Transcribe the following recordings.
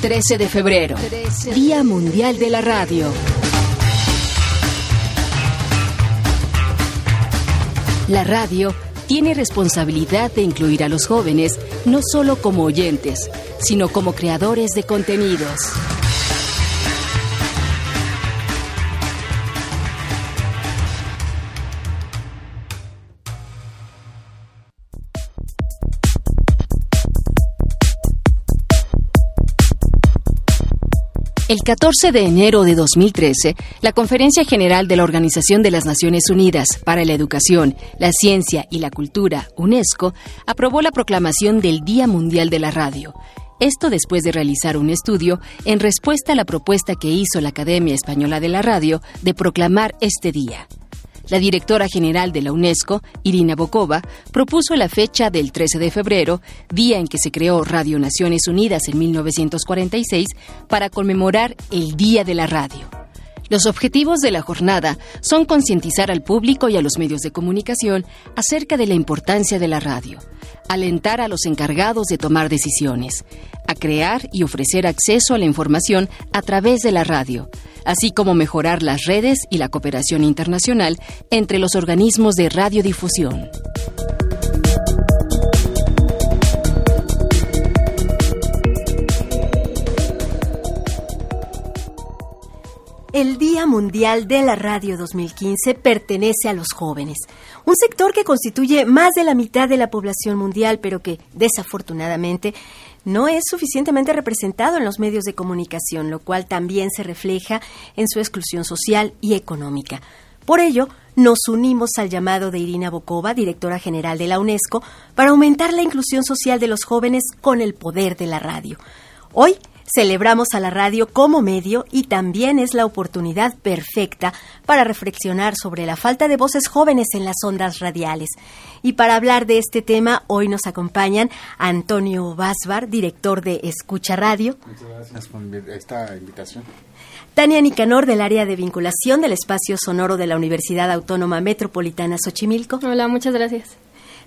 13 de febrero, Día Mundial de la Radio. La radio tiene responsabilidad de incluir a los jóvenes no solo como oyentes, sino como creadores de contenidos. El 14 de enero de 2013, la Conferencia General de la Organización de las Naciones Unidas para la Educación, la Ciencia y la Cultura, UNESCO, aprobó la proclamación del Día Mundial de la Radio. Esto después de realizar un estudio en respuesta a la propuesta que hizo la Academia Española de la Radio de proclamar este día. La directora general de la UNESCO, Irina Bokova, propuso la fecha del 13 de febrero, día en que se creó Radio Naciones Unidas en 1946, para conmemorar el Día de la Radio. Los objetivos de la jornada son concientizar al público y a los medios de comunicación acerca de la importancia de la radio, alentar a los encargados de tomar decisiones, a crear y ofrecer acceso a la información a través de la radio, así como mejorar las redes y la cooperación internacional entre los organismos de radiodifusión. El Día Mundial de la Radio 2015 pertenece a los jóvenes, un sector que constituye más de la mitad de la población mundial, pero que desafortunadamente no es suficientemente representado en los medios de comunicación, lo cual también se refleja en su exclusión social y económica. Por ello, nos unimos al llamado de Irina Bokova, directora general de la UNESCO, para aumentar la inclusión social de los jóvenes con el poder de la radio. Hoy Celebramos a la radio como medio y también es la oportunidad perfecta para reflexionar sobre la falta de voces jóvenes en las ondas radiales. Y para hablar de este tema, hoy nos acompañan Antonio Basbar, director de Escucha Radio. Muchas gracias por esta invitación. Tania Nicanor, del área de vinculación del espacio sonoro de la Universidad Autónoma Metropolitana Xochimilco. Hola, muchas gracias.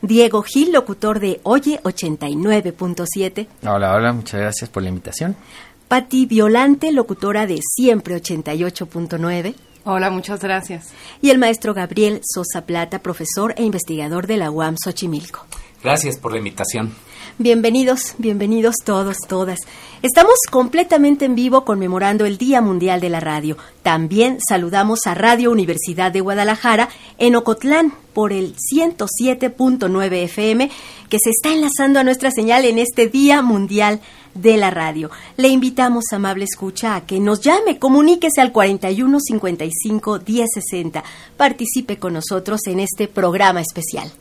Diego Gil, locutor de Oye 89.7. Hola, hola, muchas gracias por la invitación. Patti Violante, locutora de Siempre 88.9. Hola, muchas gracias. Y el maestro Gabriel Sosa Plata, profesor e investigador de la UAM Xochimilco. Gracias por la invitación. Bienvenidos, bienvenidos todos, todas. Estamos completamente en vivo conmemorando el Día Mundial de la Radio. También saludamos a Radio Universidad de Guadalajara en Ocotlán por el 107.9 FM que se está enlazando a nuestra señal en este Día Mundial de la Radio. Le invitamos, amable escucha, a que nos llame, comuníquese al 41 55 10 60. Participe con nosotros en este programa especial.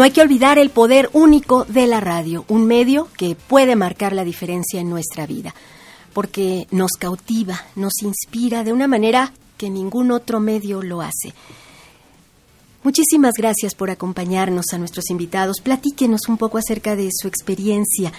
No hay que olvidar el poder único de la radio, un medio que puede marcar la diferencia en nuestra vida, porque nos cautiva, nos inspira de una manera que ningún otro medio lo hace. Muchísimas gracias por acompañarnos a nuestros invitados. Platíquenos un poco acerca de su experiencia.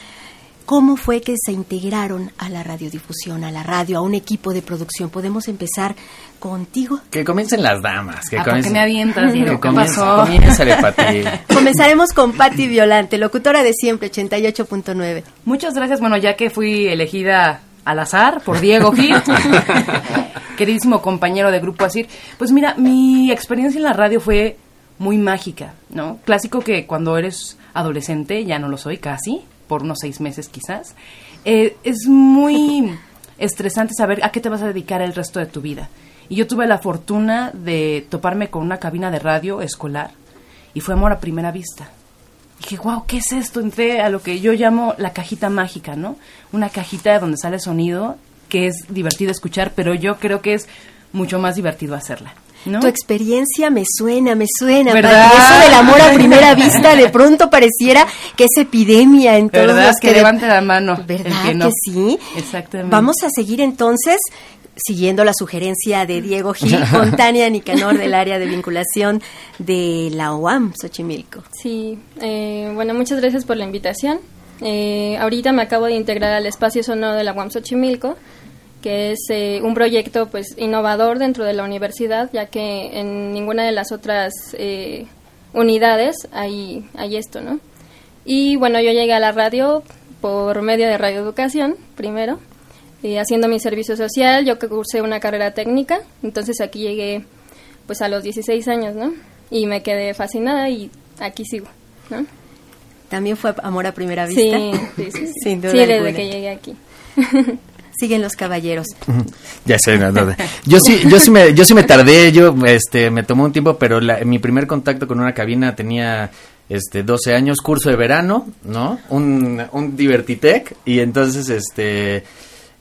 ¿Cómo fue que se integraron a la radiodifusión, a la radio, a un equipo de producción? Podemos empezar contigo. Que comiencen las damas. Que ¿A por qué me avientas, Diego? ¿Qué comience- pasó? comiénzale, Pati. Comenzaremos con Patti Violante, locutora de siempre, 88.9. Muchas gracias. Bueno, ya que fui elegida al azar por Diego Gil, queridísimo compañero de Grupo Asir, pues mira, mi experiencia en la radio fue muy mágica, ¿no? Clásico que cuando eres adolescente, ya no lo soy casi, por unos seis meses quizás, eh, es muy estresante saber a qué te vas a dedicar el resto de tu vida. Y yo tuve la fortuna de toparme con una cabina de radio escolar y fue amor a primera vista. Dije, wow, ¿qué es esto? Entré a lo que yo llamo la cajita mágica, ¿no? Una cajita de donde sale sonido que es divertido escuchar, pero yo creo que es mucho más divertido hacerla. ¿No? Tu experiencia me suena, me suena. ¿Verdad? Eso del amor a primera vista de pronto pareciera que es epidemia en todos ¿Verdad? los Que levante la mano el ¿Verdad que no. sí? Exactamente. Vamos a seguir entonces siguiendo la sugerencia de Diego Gil, con Tania Nicanor del área de vinculación de la UAM Xochimilco. Sí, eh, bueno, muchas gracias por la invitación. Eh, ahorita me acabo de integrar al espacio sonoro de la UAM Xochimilco, que es eh, un proyecto pues innovador dentro de la universidad, ya que en ninguna de las otras eh, unidades hay, hay esto, ¿no? Y bueno, yo llegué a la radio por medio de radioeducación, primero, eh, haciendo mi servicio social, yo que cursé una carrera técnica, entonces aquí llegué pues a los 16 años, ¿no? Y me quedé fascinada y aquí sigo, ¿no? ¿También fue amor a primera vista? Sí, sí, sí. sí. Sin duda Sí, desde alguna. que llegué aquí. Siguen los caballeros. Ya sé, yo sí, yo sí me, yo sí me tardé, yo, este, me tomó un tiempo, pero la- mi primer contacto con una cabina tenía, este, 12 años, curso de verano, ¿no? Un, un Divertitec, y entonces, este,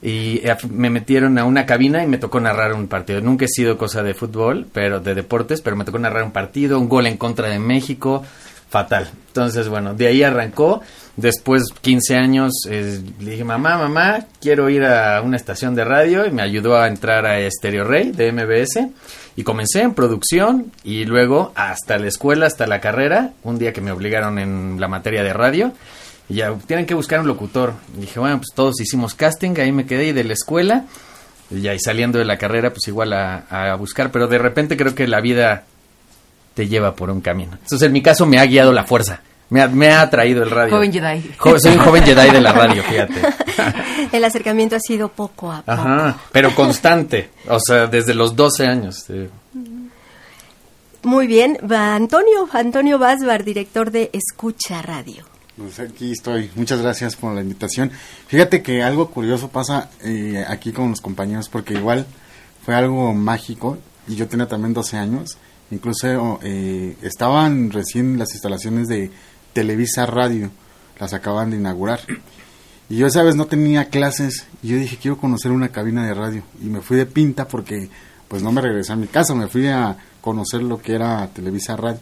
y me metieron a una cabina y me tocó narrar un partido. Nunca he sido cosa de fútbol, pero de deportes, pero me tocó narrar un partido, un gol en contra de México, fatal. Entonces, bueno, de ahí arrancó. Después, 15 años, eh, le dije, mamá, mamá, quiero ir a una estación de radio y me ayudó a entrar a Stereo Rey de MBS. Y comencé en producción y luego hasta la escuela, hasta la carrera, un día que me obligaron en la materia de radio. Y ya, tienen que buscar un locutor. Y dije, bueno, pues todos hicimos casting, ahí me quedé y de la escuela. Y y saliendo de la carrera, pues igual a, a buscar. Pero de repente creo que la vida te lleva por un camino. Entonces, en mi caso, me ha guiado la fuerza. Me ha, me ha atraído el radio. Joven Jedi. Jo- soy un joven Jedi de la radio, fíjate. El acercamiento ha sido poco a poco. Ajá, pero constante. O sea, desde los 12 años. sí. Muy bien, va Antonio, Antonio Basbar, director de Escucha Radio. Pues aquí estoy. Muchas gracias por la invitación. Fíjate que algo curioso pasa eh, aquí con los compañeros porque igual fue algo mágico y yo tenía también 12 años. Incluso eh, estaban recién las instalaciones de Televisa Radio, las acaban de inaugurar. Y yo esa vez no tenía clases y yo dije quiero conocer una cabina de radio y me fui de pinta porque pues no me regresé a mi casa, me fui a conocer lo que era Televisa Radio.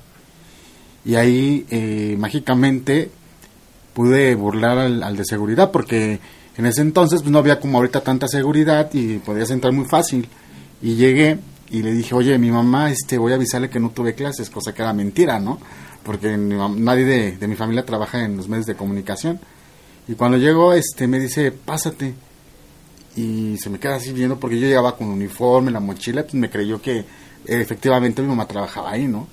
Y ahí eh, mágicamente pude burlar al, al de seguridad porque en ese entonces pues, no había como ahorita tanta seguridad y podías entrar muy fácil. Y llegué y le dije, oye, mi mamá, este, voy a avisarle que no tuve clases, cosa que era mentira, ¿no? Porque nadie de, de mi familia trabaja en los medios de comunicación. Y cuando llegó, este, me dice, pásate. Y se me queda así viendo porque yo llegaba con uniforme, la mochila, pues me creyó que efectivamente mi mamá trabajaba ahí, ¿no?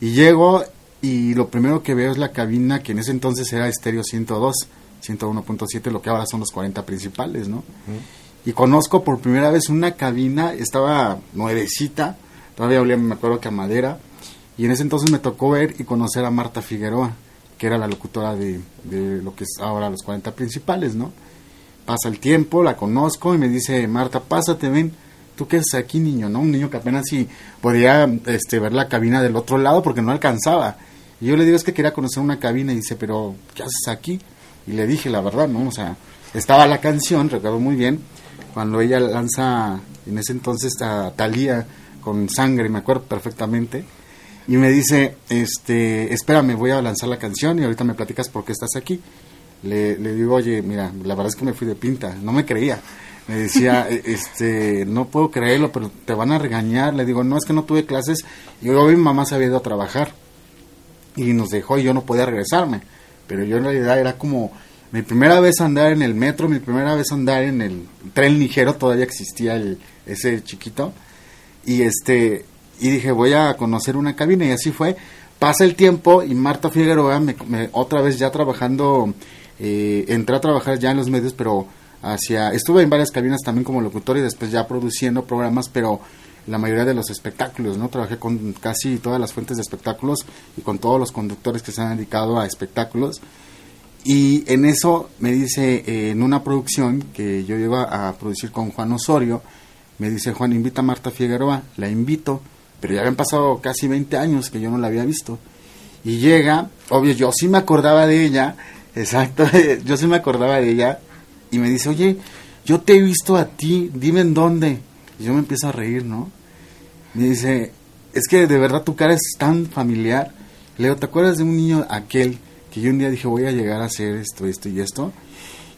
Y llego y lo primero que veo es la cabina que en ese entonces era estéreo 102, 101.7, lo que ahora son los 40 principales, ¿no? Y conozco por primera vez una cabina, estaba nuevecita, todavía olía, me acuerdo que a madera, y en ese entonces me tocó ver y conocer a Marta Figueroa, que era la locutora de, de lo que es ahora los 40 principales, ¿no? Pasa el tiempo, la conozco y me dice, Marta, pásate, ven, tú qué haces aquí, niño, ¿no? Un niño que apenas sí podía este, ver la cabina del otro lado porque no alcanzaba. Y yo le digo, es que quería conocer una cabina y dice, pero, ¿qué haces aquí? Y le dije, la verdad, ¿no? O sea, estaba la canción, recuerdo muy bien, cuando ella lanza, en ese entonces, a Talía con sangre, me acuerdo perfectamente. Y me dice, este, espérame, voy a lanzar la canción y ahorita me platicas por qué estás aquí. Le, le digo, oye, mira, la verdad es que me fui de pinta, no me creía. Me decía, "E- este, no puedo creerlo, pero te van a regañar. Le digo, no, es que no tuve clases. Y yo, mi mamá se había ido a trabajar y nos dejó y yo no podía regresarme. Pero yo en realidad era como mi primera vez andar en el metro, mi primera vez andar en el tren ligero, todavía existía el, ese chiquito. Y este y dije, voy a conocer una cabina y así fue. Pasa el tiempo y Marta Figueroa, me, otra vez ya trabajando, eh, entré a trabajar ya en los medios, pero hacia, estuve en varias cabinas también como locutor y después ya produciendo programas, pero la mayoría de los espectáculos, ¿no? Trabajé con casi todas las fuentes de espectáculos y con todos los conductores que se han dedicado a espectáculos. Y en eso me dice, eh, en una producción que yo llego a, a producir con Juan Osorio, me dice Juan, invita a Marta Figueroa, la invito, pero ya habían pasado casi 20 años que yo no la había visto. Y llega, obvio, yo sí me acordaba de ella, exacto, yo sí me acordaba de ella, y me dice, oye, yo te he visto a ti, dime en dónde. Y yo me empiezo a reír, ¿no? Me dice, es que de verdad tu cara es tan familiar. Le digo, ¿te acuerdas de un niño aquel que yo un día dije voy a llegar a hacer esto, esto y esto?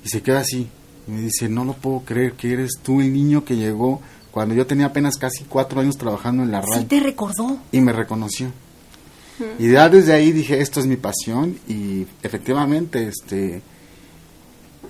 Y se queda así. Y me dice, no lo puedo creer que eres tú el niño que llegó cuando yo tenía apenas casi cuatro años trabajando en la radio. Sí te recordó. Y me reconoció. Y ya desde ahí dije, esto es mi pasión y efectivamente este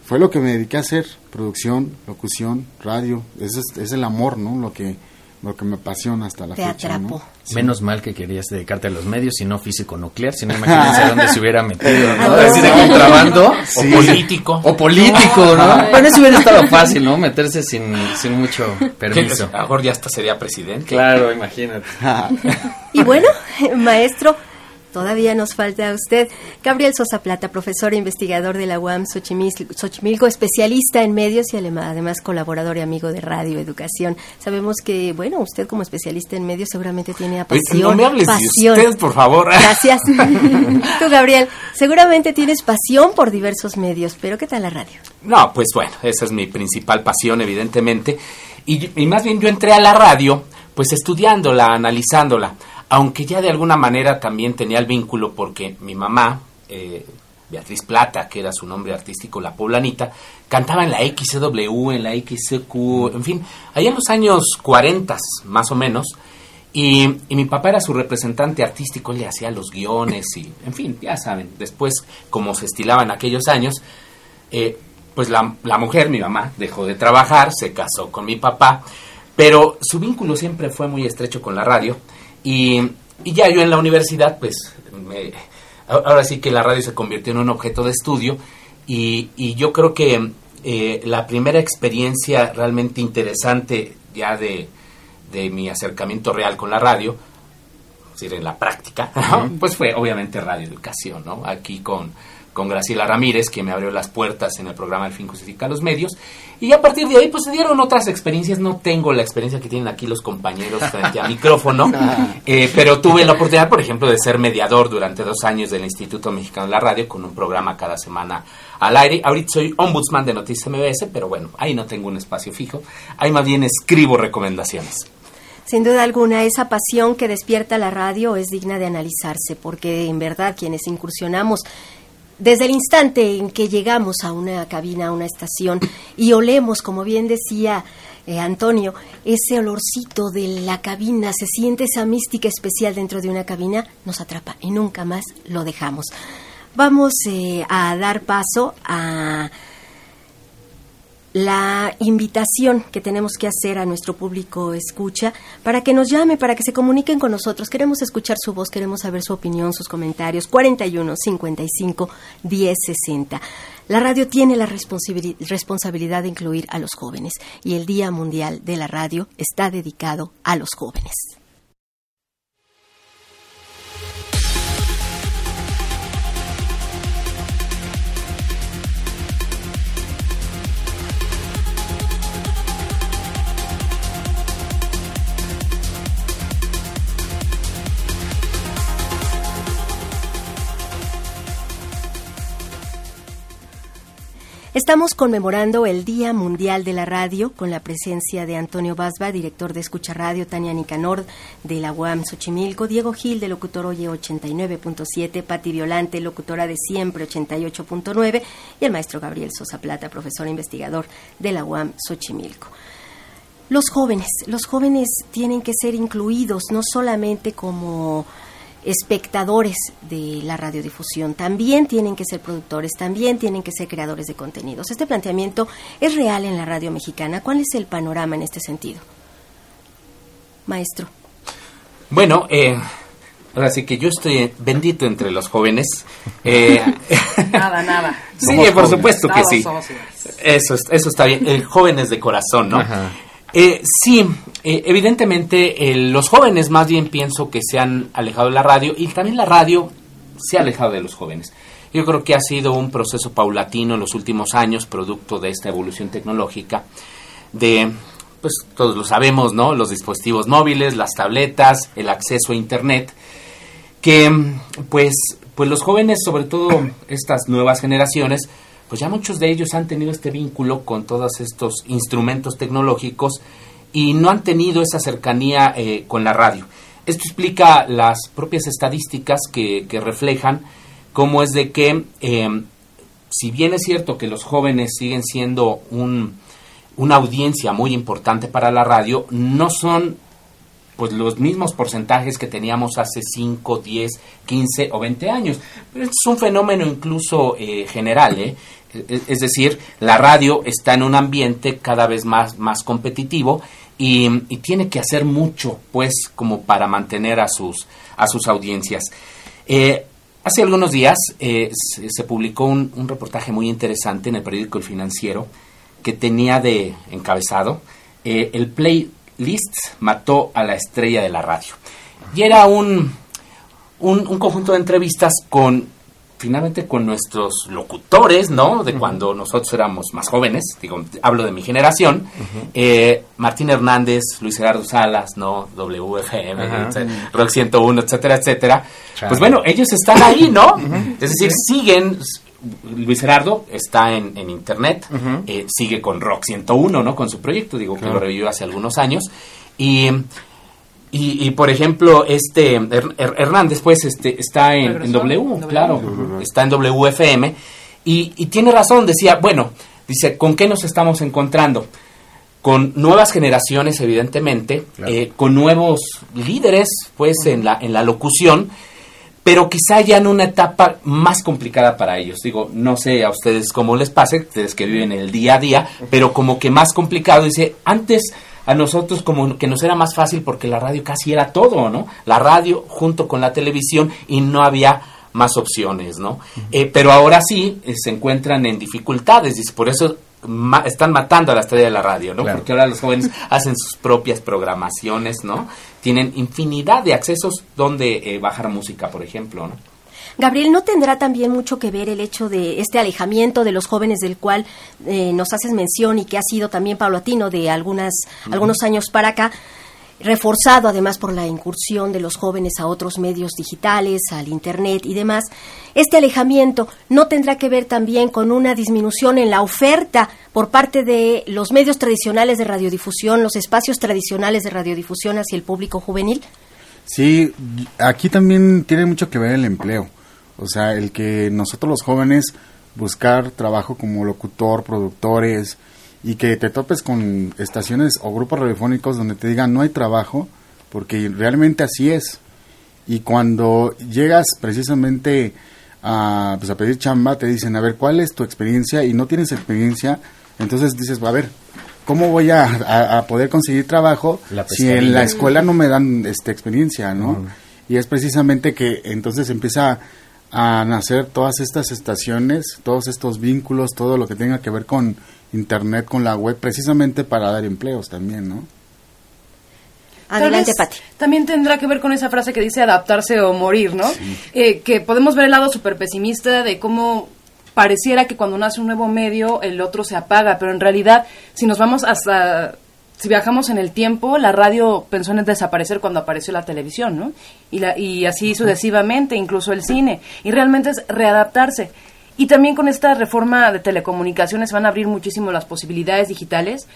fue lo que me dediqué a hacer, producción, locución, radio, ese es, es el amor, ¿no? Lo que lo que me apasiona hasta la Te fecha, ¿no? atrapó. Sí. Menos mal que querías dedicarte a los medios y no físico nuclear, si no imagínense dónde se hubiera metido, ¿no? Ah, Así de no. contrabando. O político. O político, ¿no? Bueno, eso hubiera estado fácil, ¿no? Meterse sin, sin mucho permiso. mejor ya hasta sería presidente. Claro, imagínate. Y bueno, maestro, todavía nos falta a usted. Gabriel Sosa Plata, profesor e investigador de la UAM Xochimil- Xochimilco, especialista en medios y además colaborador y amigo de Radio Educación. Sabemos que, bueno, usted como especialista en medios seguramente tiene pasión. no me hables de pasión. ustedes, por favor. Gracias. Tú, Gabriel, seguramente tienes pasión por diversos medios, pero ¿qué tal la radio? No, pues bueno, esa es mi principal pasión, evidentemente. Y, y más bien yo entré a la radio, pues estudiándola, analizándola. Aunque ya de alguna manera también tenía el vínculo porque mi mamá, eh, Beatriz Plata, que era su nombre artístico, la poblanita, cantaba en la XW, en la XQ, en fin, allá en los años 40 más o menos. Y, mi papá era su representante artístico, él le hacía los guiones y, en fin, ya saben, después, como se estilaba en aquellos años, eh, pues la mujer, mi mamá, dejó de trabajar, se casó con mi papá, pero su vínculo siempre fue muy estrecho con la radio y, y ya yo en la universidad, pues me- ahora sí que la radio se convirtió en un objeto de estudio y, y yo creo que eh, la primera experiencia realmente interesante ya de, de mi acercamiento real con la radio, es decir, en la práctica, ¿no? pues fue obviamente Radio Educación, ¿no? Aquí con, con Graciela Ramírez, que me abrió las puertas en el programa El fin justifica los medios. Y a partir de ahí, pues se dieron otras experiencias. No tengo la experiencia que tienen aquí los compañeros frente a micrófono, eh, pero tuve la oportunidad, por ejemplo, de ser mediador durante dos años del Instituto Mexicano de la Radio, con un programa cada semana al aire. Ahorita soy ombudsman de Noticias MBS, pero bueno, ahí no tengo un espacio fijo. Ahí más bien escribo recomendaciones. Sin duda alguna, esa pasión que despierta la radio es digna de analizarse, porque en verdad quienes incursionamos desde el instante en que llegamos a una cabina, a una estación, y olemos, como bien decía eh, Antonio, ese olorcito de la cabina, se siente esa mística especial dentro de una cabina, nos atrapa y nunca más lo dejamos. Vamos eh, a dar paso a la invitación que tenemos que hacer a nuestro público escucha para que nos llame, para que se comuniquen con nosotros. Queremos escuchar su voz, queremos saber su opinión, sus comentarios. 41 55 10 60. La radio tiene la responsabili- responsabilidad de incluir a los jóvenes y el Día Mundial de la Radio está dedicado a los jóvenes. Estamos conmemorando el Día Mundial de la Radio con la presencia de Antonio Basba, director de Escucha Radio, Tania Nicanor de la UAM Xochimilco, Diego Gil de Locutor Oye 89.7, Pati Violante, locutora de Siempre 88.9 y el maestro Gabriel Sosa Plata, profesor e investigador de la UAM Xochimilco. Los jóvenes, los jóvenes tienen que ser incluidos no solamente como espectadores de la radiodifusión, también tienen que ser productores, también tienen que ser creadores de contenidos. Este planteamiento es real en la radio mexicana. ¿Cuál es el panorama en este sentido? Maestro. Bueno, eh, ahora sí que yo estoy bendito entre los jóvenes. Eh, Nada, nada. sí, Somos por jóvenes. supuesto que Todos sí. Eso, es- eso está bien. El jóvenes de corazón, ¿no? Ajá. Eh, sí, eh, evidentemente los jóvenes más bien pienso que se han alejado de la radio y también la radio se ha alejado de los jóvenes. Yo creo que ha sido un proceso paulatino en los últimos años, producto de esta evolución tecnológica, de, pues todos lo sabemos, ¿no? Los dispositivos móviles, las tabletas, el acceso a Internet, que pues, pues los jóvenes, sobre todo estas nuevas generaciones, pues ya muchos de ellos han tenido este vínculo con todos estos instrumentos tecnológicos y no han tenido esa cercanía eh, con la radio. Esto explica las propias estadísticas que, reflejan cómo es de que eh, si bien es cierto que los jóvenes siguen siendo un, una audiencia muy importante para la radio, no son pues los mismos porcentajes que teníamos hace 5, 10, 15 o 20 años. Pero es un fenómeno incluso eh, general, ¿eh? Es decir, la radio está en un ambiente cada vez más, más competitivo y, tiene que hacer mucho, pues, como para mantener a sus, a sus audiencias. Eh, hace algunos días se, se, publicó un, un reportaje muy interesante en el periódico El Financiero que tenía de encabezado el play Liszt mató a la estrella de la radio. Y era un, un, conjunto de entrevistas con, finalmente, con nuestros locutores, ¿no? De cuando nosotros éramos más jóvenes, digo, hablo de mi generación, eh, Martín Hernández, Luis Gerardo Salas, ¿no? WFM, Rock 101, etcétera, etcétera. Pues bueno, ellos están ahí, ¿no? Es decir, siguen Luis Gerardo está en, internet, eh, sigue con Rock 101, ¿no? Con su proyecto, digo que lo revivió hace algunos años. Y, y, por ejemplo, este Hernández, pues, este, está en, w, claro, está en WFM. Y, y tiene razón, decía, bueno, dice, ¿con qué nos estamos encontrando? Con nuevas generaciones, evidentemente, eh, con nuevos líderes, pues, en la, en la locución pero quizá ya en una etapa más complicada para ellos. Digo, no sé a ustedes cómo les pase, ustedes que viven el día a día, pero como que más complicado. Dice, antes a nosotros como que nos era más fácil porque la radio casi era todo, ¿no? La radio junto con la televisión y no había más opciones, ¿no? Eh, pero ahora sí eh, se encuentran en dificultades, y por eso están matando a la estrella de la radio, ¿no? Porque ahora los jóvenes hacen sus propias programaciones, ¿no? Tienen infinidad de accesos donde eh, bajar música, por ejemplo, ¿no? Gabriel, ¿no tendrá también mucho que ver el hecho de este alejamiento de los jóvenes del cual eh, nos haces mención y que ha sido también paulatino de algunas, algunos años para acá? reforzado además por la incursión de los jóvenes a otros medios digitales, al Internet y demás, este alejamiento no tendrá que ver también con una disminución en la oferta por parte de los medios tradicionales de radiodifusión, los espacios tradicionales de radiodifusión hacia el público juvenil? Sí, aquí también tiene mucho que ver el empleo. O sea, el que nosotros los jóvenes buscar trabajo como locutor, productores, y que te topes con estaciones o grupos radiofónicos donde te digan no hay trabajo, porque realmente así es. Y cuando llegas precisamente a, pues a pedir chamba, te dicen, a ver, ¿cuál es tu experiencia? Y no tienes experiencia, entonces dices, a ver, ¿cómo voy a, poder conseguir trabajo si en la escuela no me dan esta experiencia, ¿no? Y es precisamente que entonces empieza a nacer todas estas estaciones, todos estos vínculos, todo lo que tenga que ver con Internet, con la web, precisamente para dar empleos también, ¿no? Adelante, Pati. También tendrá que ver con esa frase que dice adaptarse o morir, ¿no? Eh, que podemos ver el lado súper pesimista de cómo pareciera que cuando nace un nuevo medio el otro se apaga, pero en realidad si nos vamos hasta si viajamos en el tiempo, la radio pensó en desaparecer cuando apareció la televisión, ¿no? Y, la, y así sucesivamente, incluso el cine. Y realmente es readaptarse. Y también con esta reforma de telecomunicaciones van a abrir muchísimo las posibilidades digitales.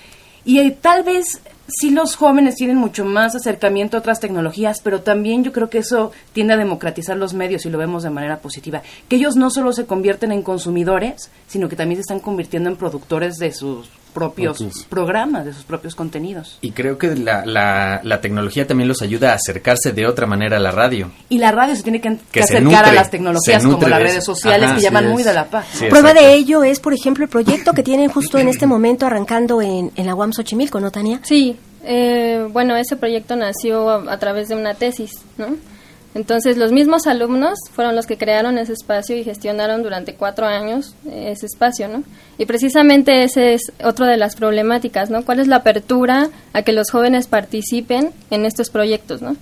Y eh, tal vez sí los jóvenes tienen mucho más acercamiento a otras tecnologías, pero también yo creo que eso tiende a democratizar los medios y lo vemos de manera positiva. Que ellos no solo se convierten en consumidores, sino que también se están convirtiendo en productores de sus propios programas, de sus propios contenidos. Y creo que la, la, tecnología también los ayuda a acercarse de otra manera a la radio. Y la radio se tiene que, acercar a las tecnologías como las redes sociales que llaman muy de la paz. Prueba de ello es, por ejemplo, el proyecto que tienen justo en este momento arrancando en, en la UAM Xochimilco, ¿no, Tania? Sí, eh, bueno, ese proyecto nació a través de una tesis, ¿no? Entonces, los mismos alumnos fueron los que crearon ese espacio y gestionaron durante cuatro años ese espacio, ¿no? Y precisamente ese es otro de las problemáticas, ¿no? ¿Cuál es la apertura a que los jóvenes participen en estos proyectos, ¿no?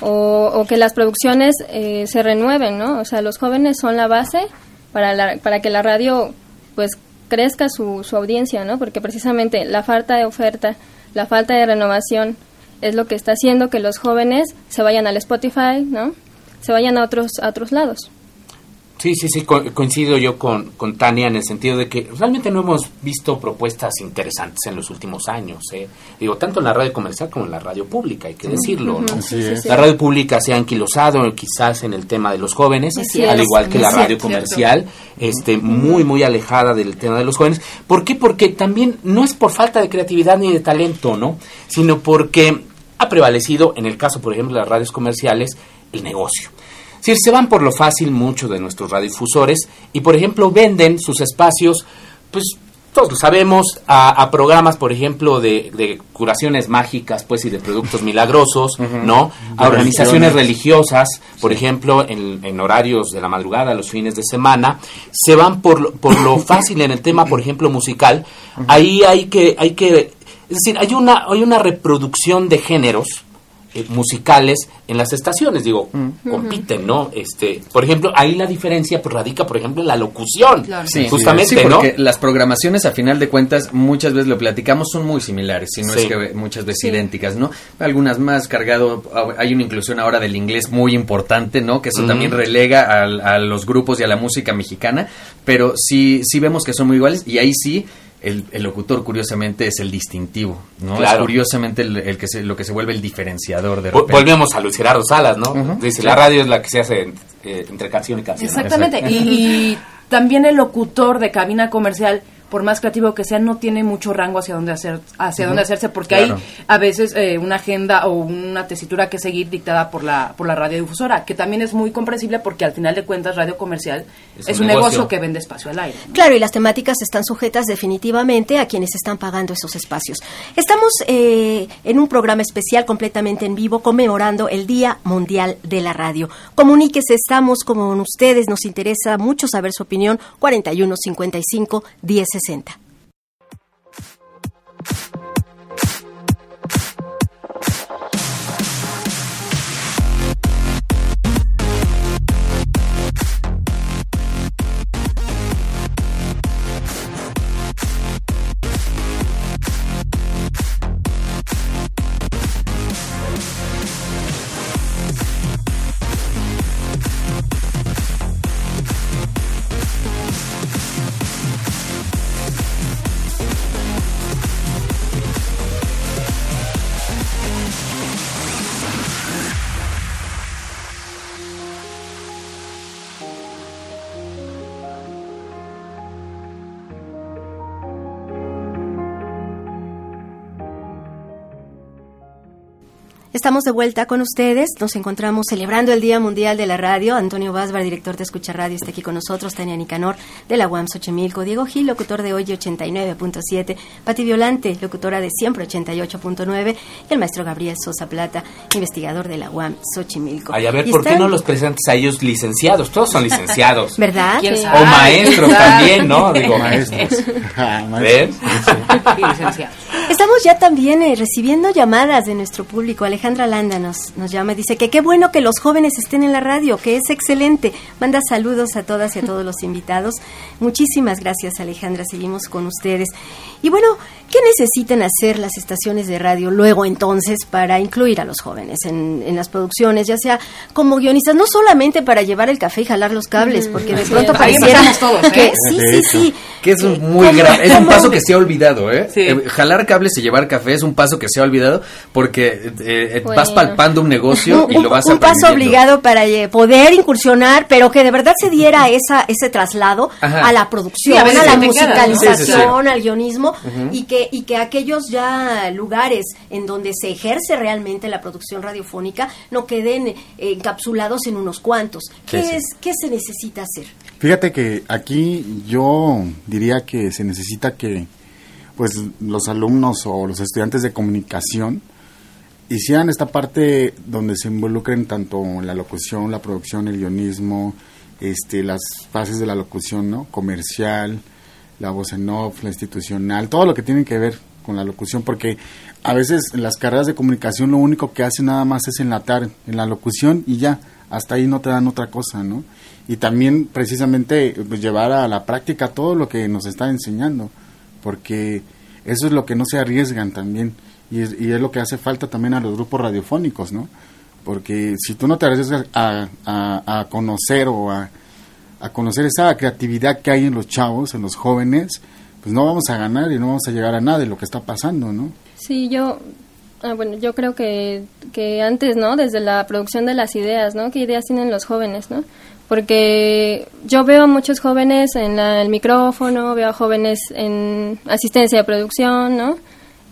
O, que las producciones eh, se renueven, ¿no? O sea, los jóvenes son la base para, para que la radio, pues, crezca su, su audiencia, ¿no? Porque precisamente la falta de oferta, la falta de renovación, es lo que está haciendo que los jóvenes se vayan al Spotify, ¿no? Se vayan a otros, a otros lados. Sí, sí, sí, co- coincido yo con, con Tania en el sentido de que realmente no hemos visto propuestas interesantes en los últimos años. ¿eh? Digo, tanto en la radio comercial como en la radio pública, hay que decirlo. ¿no? La radio pública se ha anquilosado quizás en el tema de los jóvenes, cierto, al igual que la radio comercial, este, muy, muy alejada del tema de los jóvenes. ¿Por qué? Porque también no es por falta de creatividad ni de talento, ¿no? Sino porque ha prevalecido, en el caso, por ejemplo, de las radios comerciales, el negocio. Decir, se van por lo fácil muchos de nuestros radiodifusores y, por ejemplo, venden sus espacios, pues todos lo sabemos, a, a programas, por ejemplo, de, de curaciones mágicas, pues, y de productos milagrosos, ¿no? A organizaciones religiosas, por ejemplo, en, en horarios de la madrugada, los fines de semana, se van por, lo- por lo fácil en el tema, por ejemplo, musical. Ahí hay que, hay que, es decir, hay una, hay una reproducción de géneros eh, musicales en las estaciones, digo, compiten, ¿no? Este, por ejemplo, ahí la diferencia pues radica, por ejemplo, en la locución, Claro. Sí, justamente, sí, ¿no? porque las programaciones a final de cuentas muchas veces lo platicamos son muy similares, si no Sí. es que muchas veces idénticas, ¿no? Algunas más cargado, hay una inclusión ahora del inglés muy importante, ¿no? Que eso también relega al- a, los grupos y a la música mexicana, pero sí sí vemos que son muy iguales y ahí sí el, el locutor curiosamente es el distintivo, ¿no? Es curiosamente el, el que se, lo que se vuelve el diferenciador de repente. Volvemos a Luis Gerardo Salas, ¿no? Dice, la radio es la que se hace eh, entre canción y canción. ¿no? Exactamente. Y, y también el locutor de cabina comercial, por más creativo que sea, no tiene mucho rango hacia dónde hacer, hacia dónde hacerse, porque Claro. hay a veces eh, una agenda o una tesitura que seguir dictada por la por la radiodifusora, que también es muy comprensible porque al final de cuentas radio comercial Es es, un un negocio. negocio. que vende espacio al aire. ¿no? Claro, y las temáticas están sujetas definitivamente a quienes están pagando esos espacios. Estamos eh, en un programa especial completamente en vivo conmemorando el Día Mundial de la Radio. Comuníquese, estamos con ustedes, nos interesa mucho saber su opinión. 41 55 10 60. Estamos de vuelta con ustedes. Nos encontramos celebrando el Día Mundial de la Radio. Antonio Vázbar, director de Escucha Radio, está aquí con nosotros. Tania Nicanor, de la UAM Xochimilco. Diego Gil, locutor de hoy 89.7. Pati Violante, locutora de siempre 88.9. Y el maestro Gabriel Sosa Plata, investigador de la UAM Xochimilco. Ay, a ver, ¿por qué no los presentas a ellos licenciados? Todos son licenciados. ¿Verdad? O maestros también, ¿no? Digo, Maestros. Ah, maestros. ¿ven? Sí, licenciado. Estamos ya también eh, recibiendo llamadas de nuestro público. Alejandra Landa nos, nos llama y dice que qué bueno que los jóvenes estén en la radio, que es excelente. Manda saludos a todas y a todos los invitados. Muchísimas gracias, Alejandra. Seguimos con ustedes. Y bueno, ¿qué necesitan hacer las estaciones de radio luego entonces para incluir a los jóvenes en, en las producciones, ya sea como guionistas, no solamente para llevar el café y jalar los cables, porque de pronto pareciera todos, ¿eh? que sí, De sí, hecho. sí. Que es un Eh, muy ¿cómo- grave, es un paso que se ha olvidado, ¿eh? Sí. Eh, Jalar cables y llevar café es un paso que se ha olvidado porque eh, eh, vas palpando un negocio y un, lo vas un paso obligado para eh, poder incursionar, pero que de verdad se diera esa ese traslado Ajá. a la producción, Sí, a a la musicalización, Sí, sí, al guionismo y que y que aquellos ya lugares en donde se ejerce realmente la producción radiofónica no queden eh, encapsulados en unos cuantos. ¿Qué Sí, sí. es qué se necesita hacer? Fíjate que aquí yo diría que se necesita que pues los alumnos o los estudiantes de comunicación hicieran esta parte donde se involucren tanto la locución, la producción, el guionismo, este, las fases de la locución, ¿no? Comercial, la voz en off, la institucional, todo lo que tiene que ver con la locución, porque a veces en las carreras de comunicación lo único que hacen nada más es enlatar en la locución y ya, hasta ahí no te dan otra cosa, ¿no? Y también precisamente pues, llevar a la práctica todo lo que nos está enseñando, porque eso es lo que no se arriesgan también, y es, y es lo que hace falta también a los grupos radiofónicos, ¿no? Porque si tú no te arriesgas a, a- a conocer o a, a conocer esa creatividad que hay en los chavos, en los jóvenes, pues no vamos a ganar y no vamos a llegar a nada de lo que está pasando, ¿no? Sí, yo, ah, bueno, yo creo que, que antes, ¿no? Desde la producción de las ideas, ¿no? ¿Qué ideas tienen los jóvenes, ¿no? Porque yo veo a muchos jóvenes en el micrófono, veo a jóvenes en asistencia de producción, ¿no?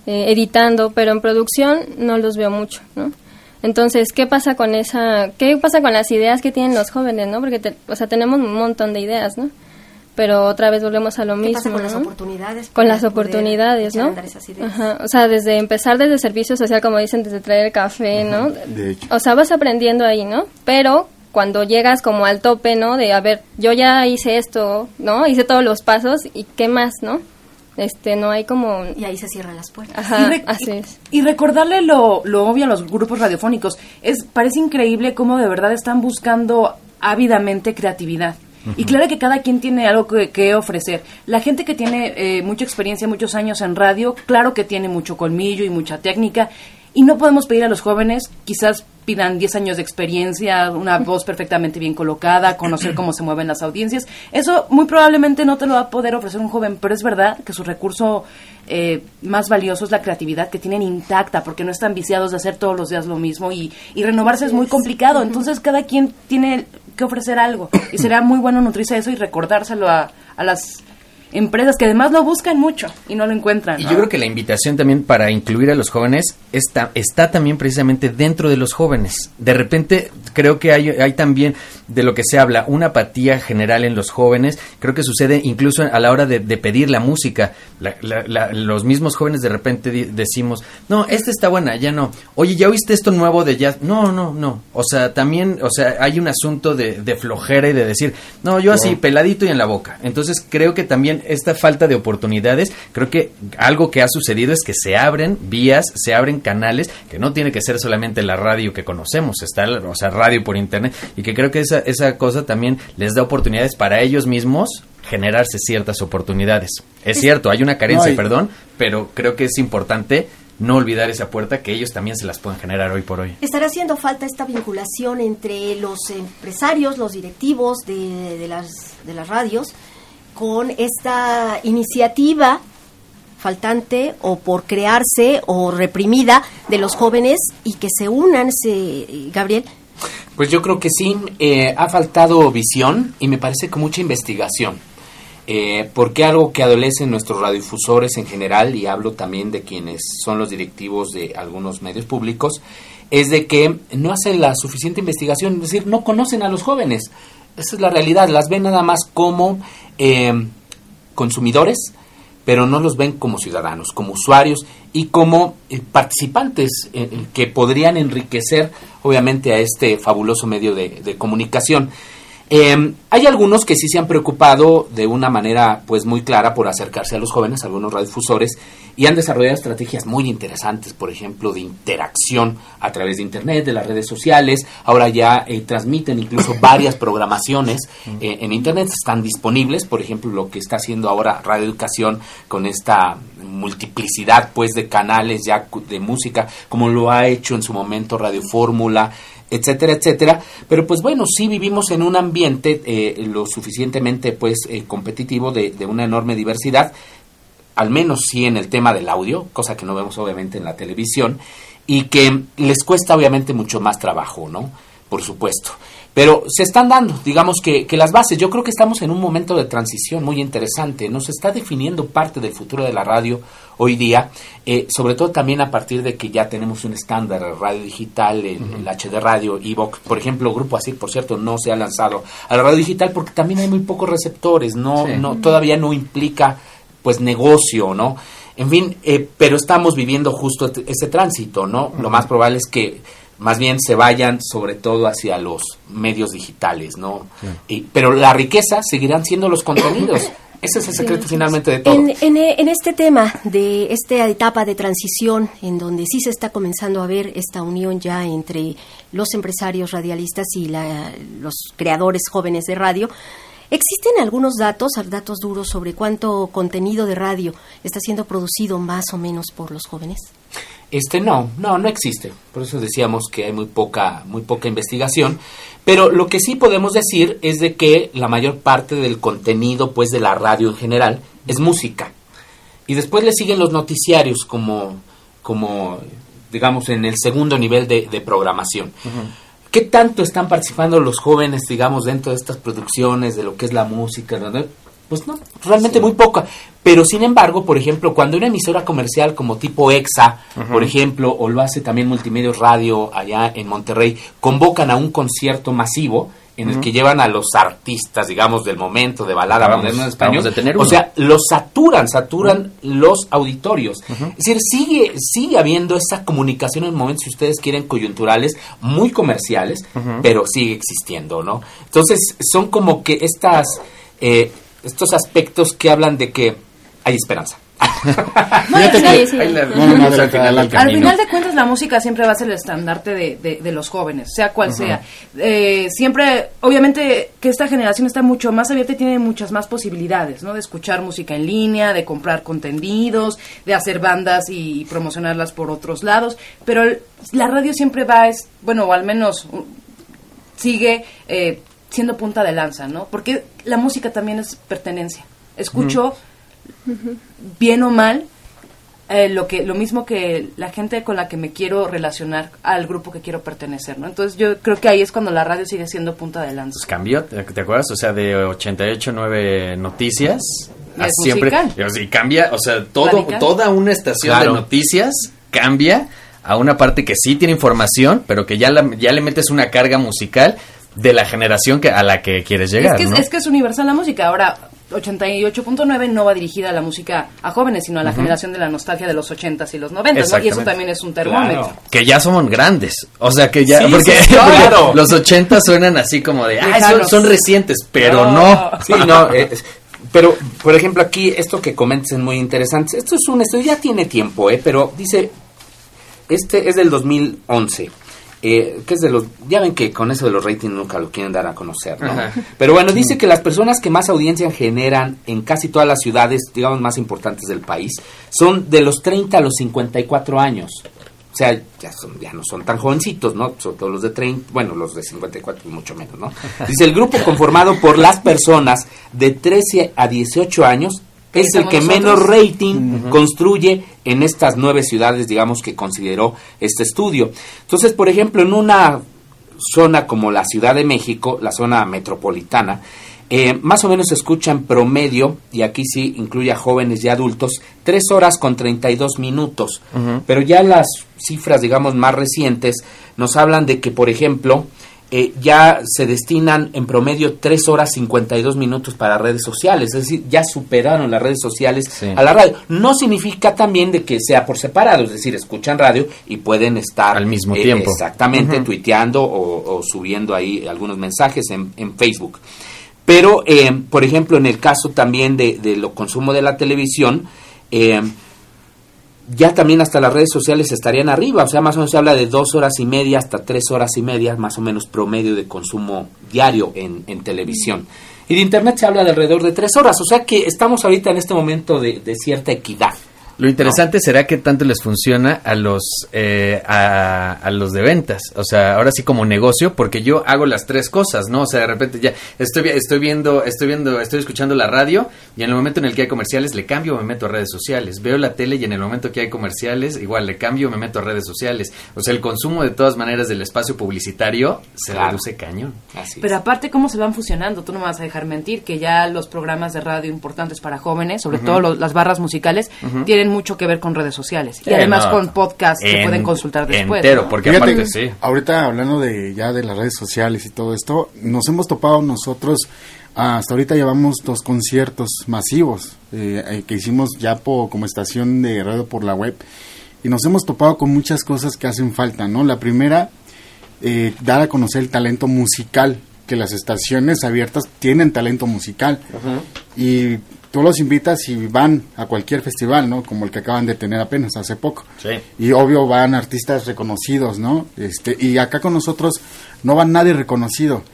Eh, editando, pero en producción no los veo mucho, ¿no? Entonces, ¿qué pasa con esa, qué pasa con las ideas que tienen los jóvenes, no? Porque, o sea, tenemos un montón de ideas, ¿no? Pero otra vez volvemos a lo ¿Qué mismo, pasa con ¿no? las oportunidades? Con las oportunidades, ¿no? esas ideas? Ajá, o sea, desde empezar desde servicio social, como dicen, desde traer el café, ¿no? De hecho. O sea, vas aprendiendo ahí, ¿no? Pero cuando llegas como al tope, ¿no? De, a ver, yo ya hice esto, ¿no? Hice todos los pasos y qué más, ¿no? Este, no hay como... Y ahí se cierran las puertas. Ajá, y, re- así y- es. y recordarle lo, lo obvio a los grupos radiofónicos. Es, parece increíble cómo de verdad están buscando ávidamente creatividad. Y claro que cada quien tiene algo que, que ofrecer. La gente que tiene eh, mucha experiencia, muchos años en radio, claro que tiene mucho colmillo y mucha técnica. Y no podemos pedir a los jóvenes, quizás pidan 10 años de experiencia, una voz perfectamente bien colocada, conocer cómo se mueven las audiencias. Eso muy probablemente no te lo va a poder ofrecer un joven, pero es verdad que su recurso eh, más valioso es la creatividad que tienen intacta, porque no están viciados de hacer todos los días lo mismo y, y renovarse es muy complicado. Entonces cada quien tiene que ofrecer algo y será muy bueno nutrirse de eso y recordárselo a, a las empresas que además lo buscan mucho y no lo encuentran. Y yo creo que la invitación también para incluir a los jóvenes está, está también precisamente dentro de los jóvenes. De repente creo que hay, hay también de lo que se habla, una apatía general en los jóvenes. Creo que sucede incluso a la hora de, de pedir la música. La- la- la- los mismos jóvenes de repente decimos, no, esta está buena, ya no. Oye, ¿ya oíste esto nuevo de jazz? No, no, no. O sea, también, o sea, hay un asunto de, de flojera y de decir, no, yo así, peladito y en la boca. Entonces creo que también esta falta de oportunidades, creo que algo que ha sucedido es que se abren vías, se abren canales, que no tiene que ser solamente la radio que conocemos, está, o sea, radio por internet, y que creo que esa, esa cosa también les da oportunidades para ellos mismos generarse ciertas oportunidades. Es cierto, hay una carencia, No, perdón, pero creo que es importante no olvidar esa puerta que ellos también se las pueden generar hoy por hoy. ¿Estará haciendo falta esta vinculación entre los empresarios, los directivos de, de las, de las radios, con esta iniciativa faltante o por crearse o reprimida de los jóvenes y que se unan, se, Gabriel? Pues yo creo que sí, eh, ha faltado visión y me parece que mucha investigación. Eh, porque algo que adolecen nuestros radiodifusores en general, y hablo también de quienes son los directivos de algunos medios públicos, es de que no hacen la suficiente investigación, es decir, no conocen a los jóvenes. Esa es la realidad, las ven nada más como eh, consumidores, pero no los ven como ciudadanos, como usuarios y como eh, participantes eh, eh, que podrían enriquecer obviamente a este fabuloso medio de, de comunicación. Eh, hay algunos que sí se han preocupado de una manera pues muy clara por acercarse a los jóvenes, algunos radiodifusores, y han desarrollado estrategias muy interesantes, por ejemplo, de interacción a través de Internet, de las redes sociales. Ahora ya eh, transmiten incluso varias programaciones eh, en Internet, están disponibles, por ejemplo, lo que está haciendo ahora Radio Educación con esta multiplicidad pues de canales ya de música, como lo ha hecho en su momento Radio Fórmula, etcétera, etcétera. Pero pues bueno, sí vivimos en un ambiente eh, lo suficientemente pues eh, competitivo de, de una enorme diversidad, al menos sí en el tema del audio, cosa que no vemos obviamente en la televisión, y que les cuesta obviamente mucho más trabajo, ¿no? Por supuesto. Pero se están dando, digamos que, que las bases. Yo creo que estamos en un momento de transición muy interesante. Nos está definiendo parte del futuro de la radio hoy día, eh, sobre todo también a partir de que ya tenemos un estándar, el radio digital, el, el HD radio, Evox. Por ejemplo, Grupo Asir, por cierto, no se ha lanzado a la radio digital porque también hay muy pocos receptores. No, Sí. no todavía no implica pues negocio, ¿no? En fin, eh, pero estamos viviendo justo ese tránsito, ¿no? Lo más probable es que más bien se vayan sobre todo hacia los medios digitales, ¿no? Y- pero la riqueza seguirán siendo los contenidos. Ese es el secreto finalmente de todo. En, en, en este tema de esta etapa de transición, en donde sí se está comenzando a ver esta unión ya entre los empresarios radialistas y la- los creadores jóvenes de radio, ¿existen algunos datos, datos duros sobre cuánto contenido de radio está siendo producido más o menos por los jóvenes? Este no, no, no existe. Por eso decíamos que hay muy poca, muy poca investigación. Pero lo que sí podemos decir es de que la mayor parte del contenido, pues, de la radio en general, es música. Y después le siguen los noticiarios como, como digamos, en el segundo nivel de, de programación. ¿Qué tanto están participando los jóvenes, digamos, dentro de estas producciones, de lo que es la música? ¿no? Pues no, realmente muy poca. Pero sin embargo, por ejemplo, cuando una emisora comercial como tipo EXA, por ejemplo, o lo hace también Multimedios Radio allá en Monterrey, convocan a un concierto masivo en el que llevan a los artistas, digamos, del momento de balada Acabamos- moderna en español. tener o sea, los saturan, saturan los auditorios. Es decir, sigue, sigue habiendo esa comunicación en momentos, si ustedes quieren, coyunturales, muy comerciales, pero sigue existiendo, ¿no? Entonces, son como que estas, eh, estos aspectos que hablan de que hay esperanza. Fíjate sí, que- sí. Ahí la- No, no, no, al final. Al final de cuentas, la música siempre va a ser el estandarte de, de- de los jóvenes, sea cual sea. Eh, siempre, obviamente, que esta generación está mucho más abierta y tiene muchas más posibilidades, ¿no? De escuchar música en línea, de comprar contenidos, de hacer bandas y, promocionarlas por otros lados. Pero el- la radio siempre va, es, bueno, o al menos uh, sigue eh, siendo punta de lanza, ¿no? Porque la música también es pertenencia. Escucho, bien o mal, eh, lo que lo mismo que la gente con la que me quiero relacionar al grupo que quiero pertenecer, ¿no? Entonces yo creo que ahí es cuando la radio sigue siendo punta de lanza. Pues cambió, ¿te te acuerdas? O sea, de 88, 9 noticias. a Es siempre. musical. Y cambia, o sea, todo, Radical. toda una estación Claro. de noticias cambia a una parte que sí tiene información, pero que ya, la- ya le metes una carga musical de la generación que, a la que quieres llegar. es, que, es- ¿no? es que es universal la música. Ahora, 88.9 no va dirigida a la música a jóvenes, sino a la generación de la nostalgia de los 80s y los 90s, ¿no? Y eso también es un termómetro. Claro. que ya somos grandes. O sea, que ya. Sí, porque, sí, claro. porque los 80 suenan así como de. "Ay, son, recientes, pero no. Sí, no. eh, es- pero, por ejemplo, aquí esto que comentas es muy interesante. Esto es un estudio, ya tiene tiempo, ¿eh? Pero dice, este es del 2011. Eh, que es de los, ya ven que con eso de los ratings nunca lo quieren dar a conocer, ¿no? Ajá. Pero bueno, dice que las personas que más audiencia generan en casi todas las ciudades, digamos, más importantes del país, son de los 30 a los 54 años. O sea, ya, son- ya no son tan jovencitos, ¿no? Sobre todo los de 30, bueno, los de 54 mucho menos, ¿no? Dice, el grupo conformado por las personas de 13 a 18 años es el que menos rating construye en estas nueve ciudades, digamos, que consideró este estudio. Entonces, por ejemplo, en una zona como la Ciudad de México, la zona metropolitana, eh, más o menos se escucha en promedio, y aquí sí incluye a jóvenes y adultos, tres horas con 32 minutos. Pero ya las cifras, digamos, más recientes nos hablan de que, por ejemplo, eh, ya se destinan en promedio 3 horas 52 minutos para redes sociales, es decir, ya superaron las redes sociales Sí. a la radio. No significa también de que sea por separado, es decir, escuchan radio y pueden estar Al mismo eh, tiempo. Exactamente, tuiteando o, o subiendo ahí algunos mensajes en, en Facebook. Pero, eh, por ejemplo, en el caso también de, de lo consumo de la televisión, eh, ya también hasta las redes sociales estarían arriba, o sea, más o menos se habla de dos horas y media hasta tres horas y media, más o menos promedio de consumo diario en, en televisión. Y de Internet se habla de alrededor de tres horas, o sea que estamos ahorita en este momento de, de cierta equidad. Lo interesante será que tanto les funciona a los eh, a, a los de ventas, o sea, ahora sí como negocio, porque yo hago las tres cosas, ¿no? O sea, de repente ya estoy estoy viendo, estoy viendo, estoy escuchando la radio y en el momento en el que hay comerciales le cambio, me meto a redes sociales. Veo la tele y en el momento que hay comerciales igual le cambio, me meto a redes sociales. O sea, el consumo de todas maneras del espacio publicitario se Claro. reduce cañón. Así Pero es. aparte, ¿cómo se van fusionando? Tú no me vas a dejar mentir que ya los programas de radio importantes para jóvenes, sobre todo los- las barras musicales, tienen mucho que ver con redes sociales. Y además no. con podcasts que En- pueden consultar después. Entero, ¿no? porque Fíjate, aparte sí. ahorita hablando de ya de las redes sociales y todo esto, nos hemos topado nosotros, hasta ahorita llevamos dos conciertos masivos eh, eh, que hicimos ya po- como estación de radio por la web y nos hemos topado con muchas cosas que hacen falta, ¿no? La primera, eh, dar a conocer el talento musical, que las estaciones abiertas tienen talento musical y tú los invitas y van a cualquier festival, ¿no? Como el que acaban de tener apenas hace poco. Sí. Y obvio van artistas reconocidos, ¿no? Este, y acá con nosotros no va nadie reconocido.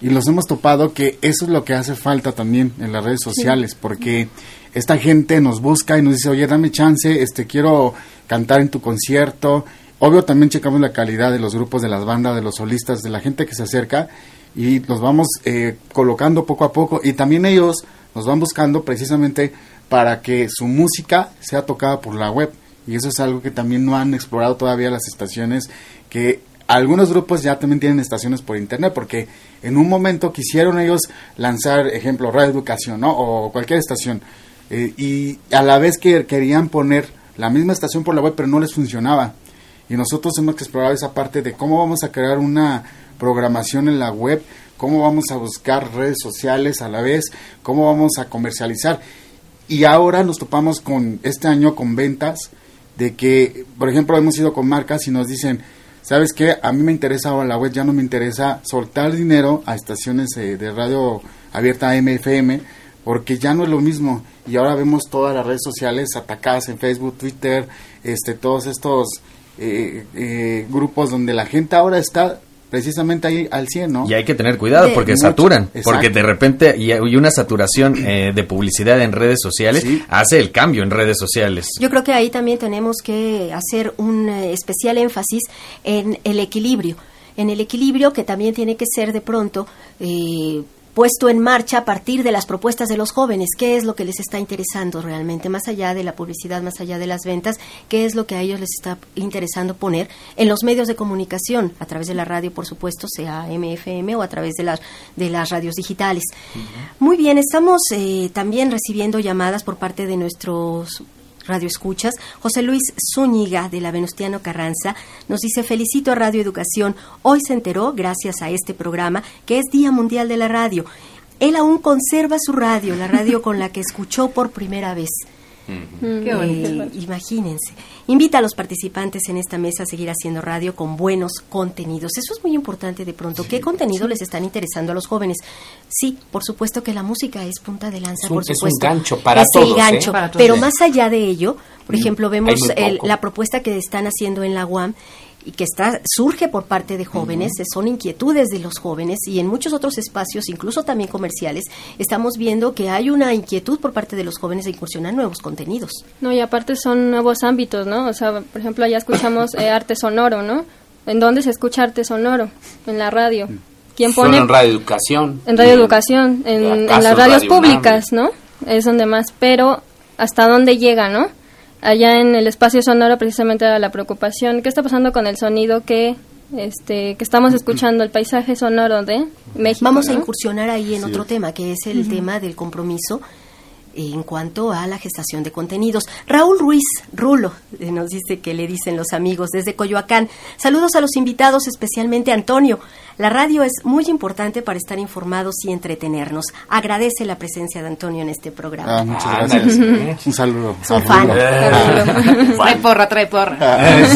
y los hemos topado que eso es lo que hace falta también en las redes sociales, porque esta gente nos busca y nos dice, oye, dame chance, este, quiero cantar en tu concierto. Obvio también checamos la calidad de los grupos, de las bandas, de los solistas, de la gente que se acerca y los vamos eh, colocando poco a poco y también ellos nos van buscando precisamente para que su música sea tocada por la web. Y eso es algo que también no han explorado todavía las estaciones que algunos grupos ya también tienen estaciones por internet porque en un momento quisieron ellos lanzar ejemplo Radio Educación ¿no? o cualquier estación. Eh, y a la vez que querían poner la misma estación por la web pero no les funcionaba. Y nosotros hemos que explorar esa parte de cómo vamos a crear una programación en la web, cómo vamos a buscar redes sociales a la vez, cómo vamos a comercializar. Y ahora nos topamos con este año con ventas de que, por ejemplo, hemos ido con marcas y nos dicen, ¿sabes qué? A mí me interesa ahora la web, ya no me interesa soltar dinero a estaciones eh, de radio abierta MFM, porque ya no es lo mismo. Y ahora vemos todas las redes sociales atacadas en Facebook, Twitter, este, todos estos eh, eh, grupos donde la gente ahora está precisamente ahí al 100, ¿no? Y hay que tener cuidado porque saturan, porque de repente y, una saturación eh, de publicidad en redes sociales hace el cambio en redes sociales. Yo creo que ahí también tenemos que hacer un eh, especial énfasis en el equilibrio, en el equilibrio que también tiene que ser de pronto eh, puesto en marcha a partir de las propuestas de los jóvenes, qué es lo que les está interesando realmente, más allá de la publicidad, más allá de las ventas, qué es lo que a ellos les está interesando poner en los medios de comunicación, a través de la radio, por supuesto, sea MFM o a través de las, de las radios digitales. Muy bien, estamos eh, también recibiendo llamadas por parte de nuestros Radio Escuchas. José Luis Zúñiga de la Venustiano Carranza nos dice felicito a Radio Educación. Hoy se enteró, gracias a este programa, que es Día Mundial de la Radio. Él aún conserva su radio, la radio con la que escuchó por primera vez. Qué eh, imagínense. Invita a los participantes en esta mesa a seguir haciendo radio con buenos contenidos. Eso es muy importante de pronto. ¿Qué contenido les están interesando a los jóvenes? Sí, por supuesto que la música es punta de lanza, por supuesto. Es un gancho para es El gancho, ¿eh? pero más allá de ello, por mm, ejemplo, vemos la propuesta que están haciendo en la UAM y que está surge por parte de jóvenes, son inquietudes de los jóvenes y en muchos otros espacios, incluso también comerciales, estamos viendo que hay una inquietud por parte de los jóvenes de incursionar nuevos contenidos. No, y aparte son nuevos ámbitos, ¿no? O sea, por ejemplo, allá escuchamos eh, arte sonoro, ¿no? ¿En dónde se escucha arte sonoro? En la radio. ¿Quién pone? en Radio Educación. En Radio Educación, en, en las radios públicas, ¿no? Es donde más, pero hasta dónde llega, ¿no? Allá en el espacio sonoro precisamente era la preocupación. ¿Qué está pasando con el sonido que este que estamos escuchando el paisaje sonoro de México? Vamos a incursionar ahí en otro tema, que es el tema del compromiso en cuanto a la gestación de contenidos. Raúl Ruiz Rulo eh, nos dice que le dicen los amigos desde Coyoacán. Saludos a los invitados, especialmente Antonio. La radio es muy importante para estar informados y entretenernos. Agradece la presencia de Antonio en este programa. Ah, muchas ah, gracias. Un saludo. Fan. trae porra, trae porra. Ah,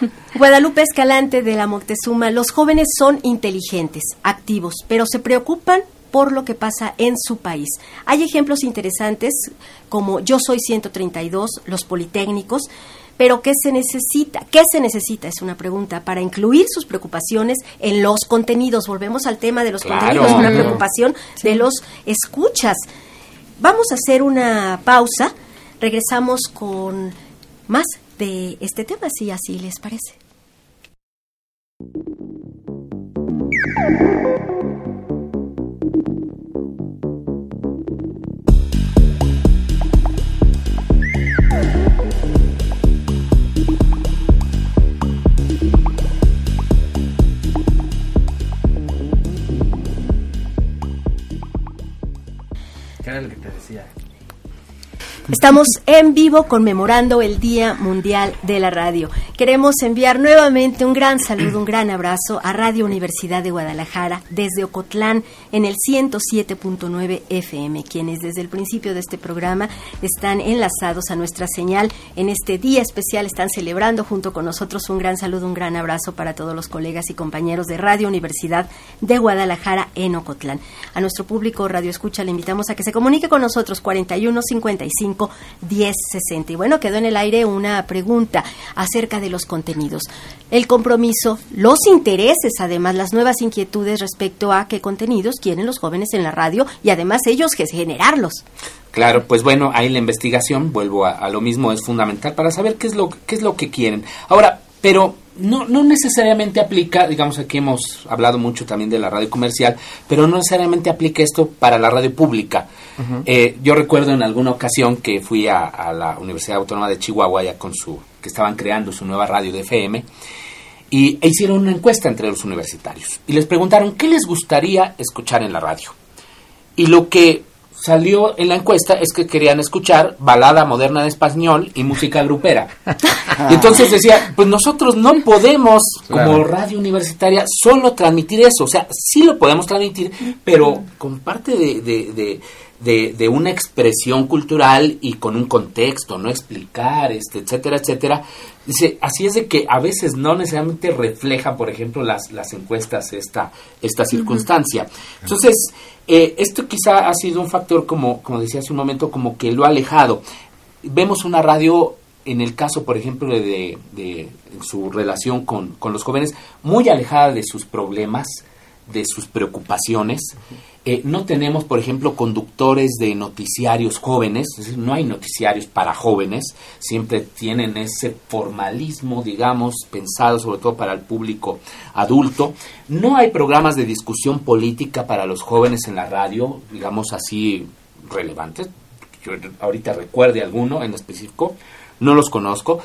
Guadalupe Escalante de la Moctezuma, los jóvenes son inteligentes, activos, pero se preocupan por lo que pasa en su país. Hay ejemplos interesantes como Yo Soy 132, los Politécnicos, pero ¿qué se necesita? ¿Qué se necesita? Es una pregunta para incluir sus preocupaciones en los contenidos. Volvemos al tema de los contenidos, una preocupación de los escuchas. Vamos a hacer una pausa, regresamos con más de este tema, si así les parece. Estamos en vivo conmemorando el Día Mundial de la Radio. Queremos enviar nuevamente un gran saludo, un gran abrazo a Radio Universidad de Guadalajara desde Ocotlán en el 107.9 FM, quienes desde el principio de este programa están enlazados a nuestra señal en este día especial, están celebrando junto con nosotros un gran saludo, un gran abrazo para todos los colegas y compañeros de Radio Universidad de Guadalajara en Ocotlán. A nuestro público Radio Escucha le invitamos a que se comunique con nosotros 4155 1060. Y bueno, quedó en el aire una pregunta acerca de de los contenidos. El compromiso, los intereses, además, las nuevas inquietudes respecto a qué contenidos quieren los jóvenes en la radio y además ellos generarlos. Claro, pues bueno, ahí la investigación, vuelvo a, a, lo mismo, es fundamental para saber qué es lo, qué es lo que quieren. Ahora, pero no, no necesariamente aplica, digamos aquí hemos hablado mucho también de la radio comercial, pero no necesariamente aplica esto para la radio pública. eh, yo recuerdo en alguna ocasión que fui a, a, la Universidad Autónoma de Chihuahua, ya con su, que estaban creando su nueva radio de FM, y e hicieron una encuesta entre los universitarios. Y les preguntaron qué les gustaría escuchar en la radio. Y lo que salió en la encuesta es que querían escuchar balada moderna en español y música grupera. y entonces decía, pues nosotros no podemos, como radio universitaria, solo transmitir eso. O sea, sí lo podemos transmitir, pero con parte de, de, de de, de, una expresión cultural y con un contexto, no explicar, este, etcétera, etcétera. Dice, así es de que a veces no necesariamente refleja, por ejemplo, las, las encuestas esta, esta circunstancia. Entonces, eh, esto quizá ha sido un factor, como, como decía hace un momento, como que lo ha alejado. Vemos una radio, en el caso, por ejemplo, de, de, de su relación con, con los jóvenes, muy alejada de sus problemas, de sus preocupaciones. Eh, no tenemos, por ejemplo, conductores de noticiarios jóvenes, es decir, no hay noticiarios para jóvenes, siempre tienen ese formalismo, digamos, pensado sobre todo para el público adulto. No hay programas de discusión política para los jóvenes en la radio, digamos así, relevantes. Yo ahorita recuerde alguno en específico, no los conozco.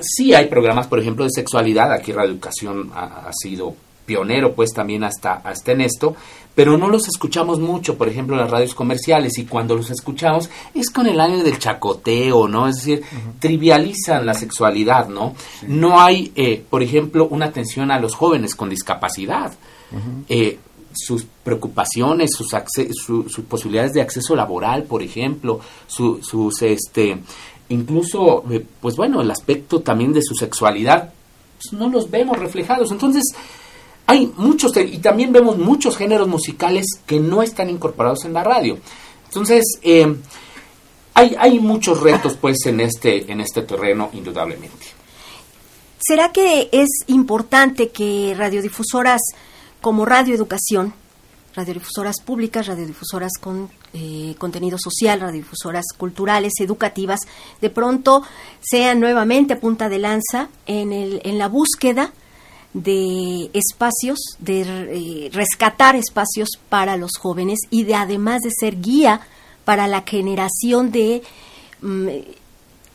Sí hay programas, por ejemplo, de sexualidad, aquí Radio Educación ha, ha sido pionero pues también hasta, hasta en esto, pero no los escuchamos mucho, por ejemplo, en las radios comerciales, y cuando los escuchamos es con el año del chacoteo, ¿no? Es decir, uh -huh. trivializan la sexualidad, ¿no? Sí. No hay, eh, por ejemplo, una atención a los jóvenes con discapacidad. Uh -huh. eh, sus preocupaciones, sus, su, sus posibilidades de acceso laboral, por ejemplo, su, sus, este, incluso, eh, pues bueno, el aspecto también de su sexualidad, pues no los vemos reflejados. Entonces, hay muchos, y también vemos muchos géneros musicales que no están incorporados en la radio. Entonces, eh, hay, hay muchos retos, pues, en este, en este terreno, indudablemente. ¿Será que es importante que radiodifusoras como Radio Educación, radiodifusoras públicas, radiodifusoras con eh, contenido social, radiodifusoras culturales, educativas, de pronto sean nuevamente punta de lanza en, el, en la búsqueda de espacios, de eh, rescatar espacios para los jóvenes y de además de ser guía para la generación de mm,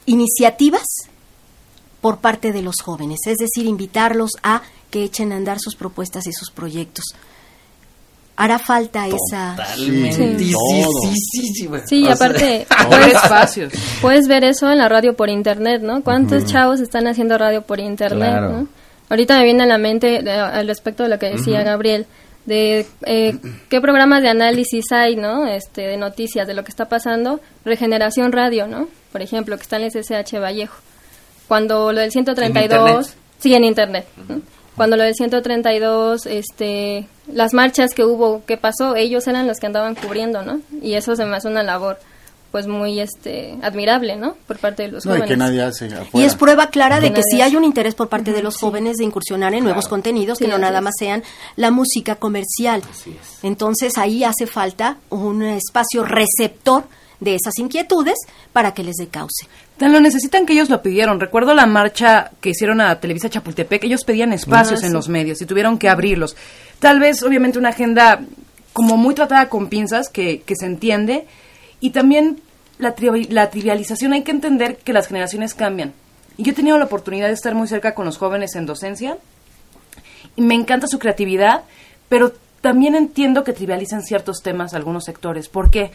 iniciativas por parte de los jóvenes, es decir, invitarlos a que echen a andar sus propuestas y sus proyectos. Hará falta esa Totalmente. Sí, sí, sí, sí, bueno. sí aparte puedes, espacios. puedes ver eso en la radio por internet, ¿no? ¿Cuántos -huh. chavos están haciendo radio por internet, claro. ¿no? Ahorita me viene a la mente de, al respecto de lo que decía uh -huh. Gabriel, de eh, qué programas de análisis hay, ¿no? Este, de noticias de lo que está pasando. Regeneración Radio, ¿no? Por ejemplo, que está en el SSH Vallejo. Cuando lo del 132... ¿En sí, en Internet. Uh -huh. ¿no? Cuando lo del 132, este, las marchas que hubo, que pasó, ellos eran los que andaban cubriendo, ¿no? Y eso se me hace una labor pues muy este admirable, ¿no? Por parte de los no, jóvenes. Y que nadie hace afuera. Y es prueba clara de que sí hay un interés por parte de los sí. jóvenes de incursionar en claro. nuevos contenidos sí, que no nada es. más sean la música comercial. Entonces ahí hace falta un espacio receptor de esas inquietudes para que les dé cauce. Tan lo necesitan que ellos lo pidieron. Recuerdo la marcha que hicieron a Televisa Chapultepec, ellos pedían espacios ah, sí. en los medios y tuvieron que abrirlos. Tal vez, obviamente, una agenda como muy tratada con pinzas, que, que se entiende, y también la, la trivialización. Hay que entender que las generaciones cambian. Y yo he tenido la oportunidad de estar muy cerca con los jóvenes en docencia, y me encanta su creatividad, pero también entiendo que trivializan ciertos temas algunos sectores. ¿Por qué?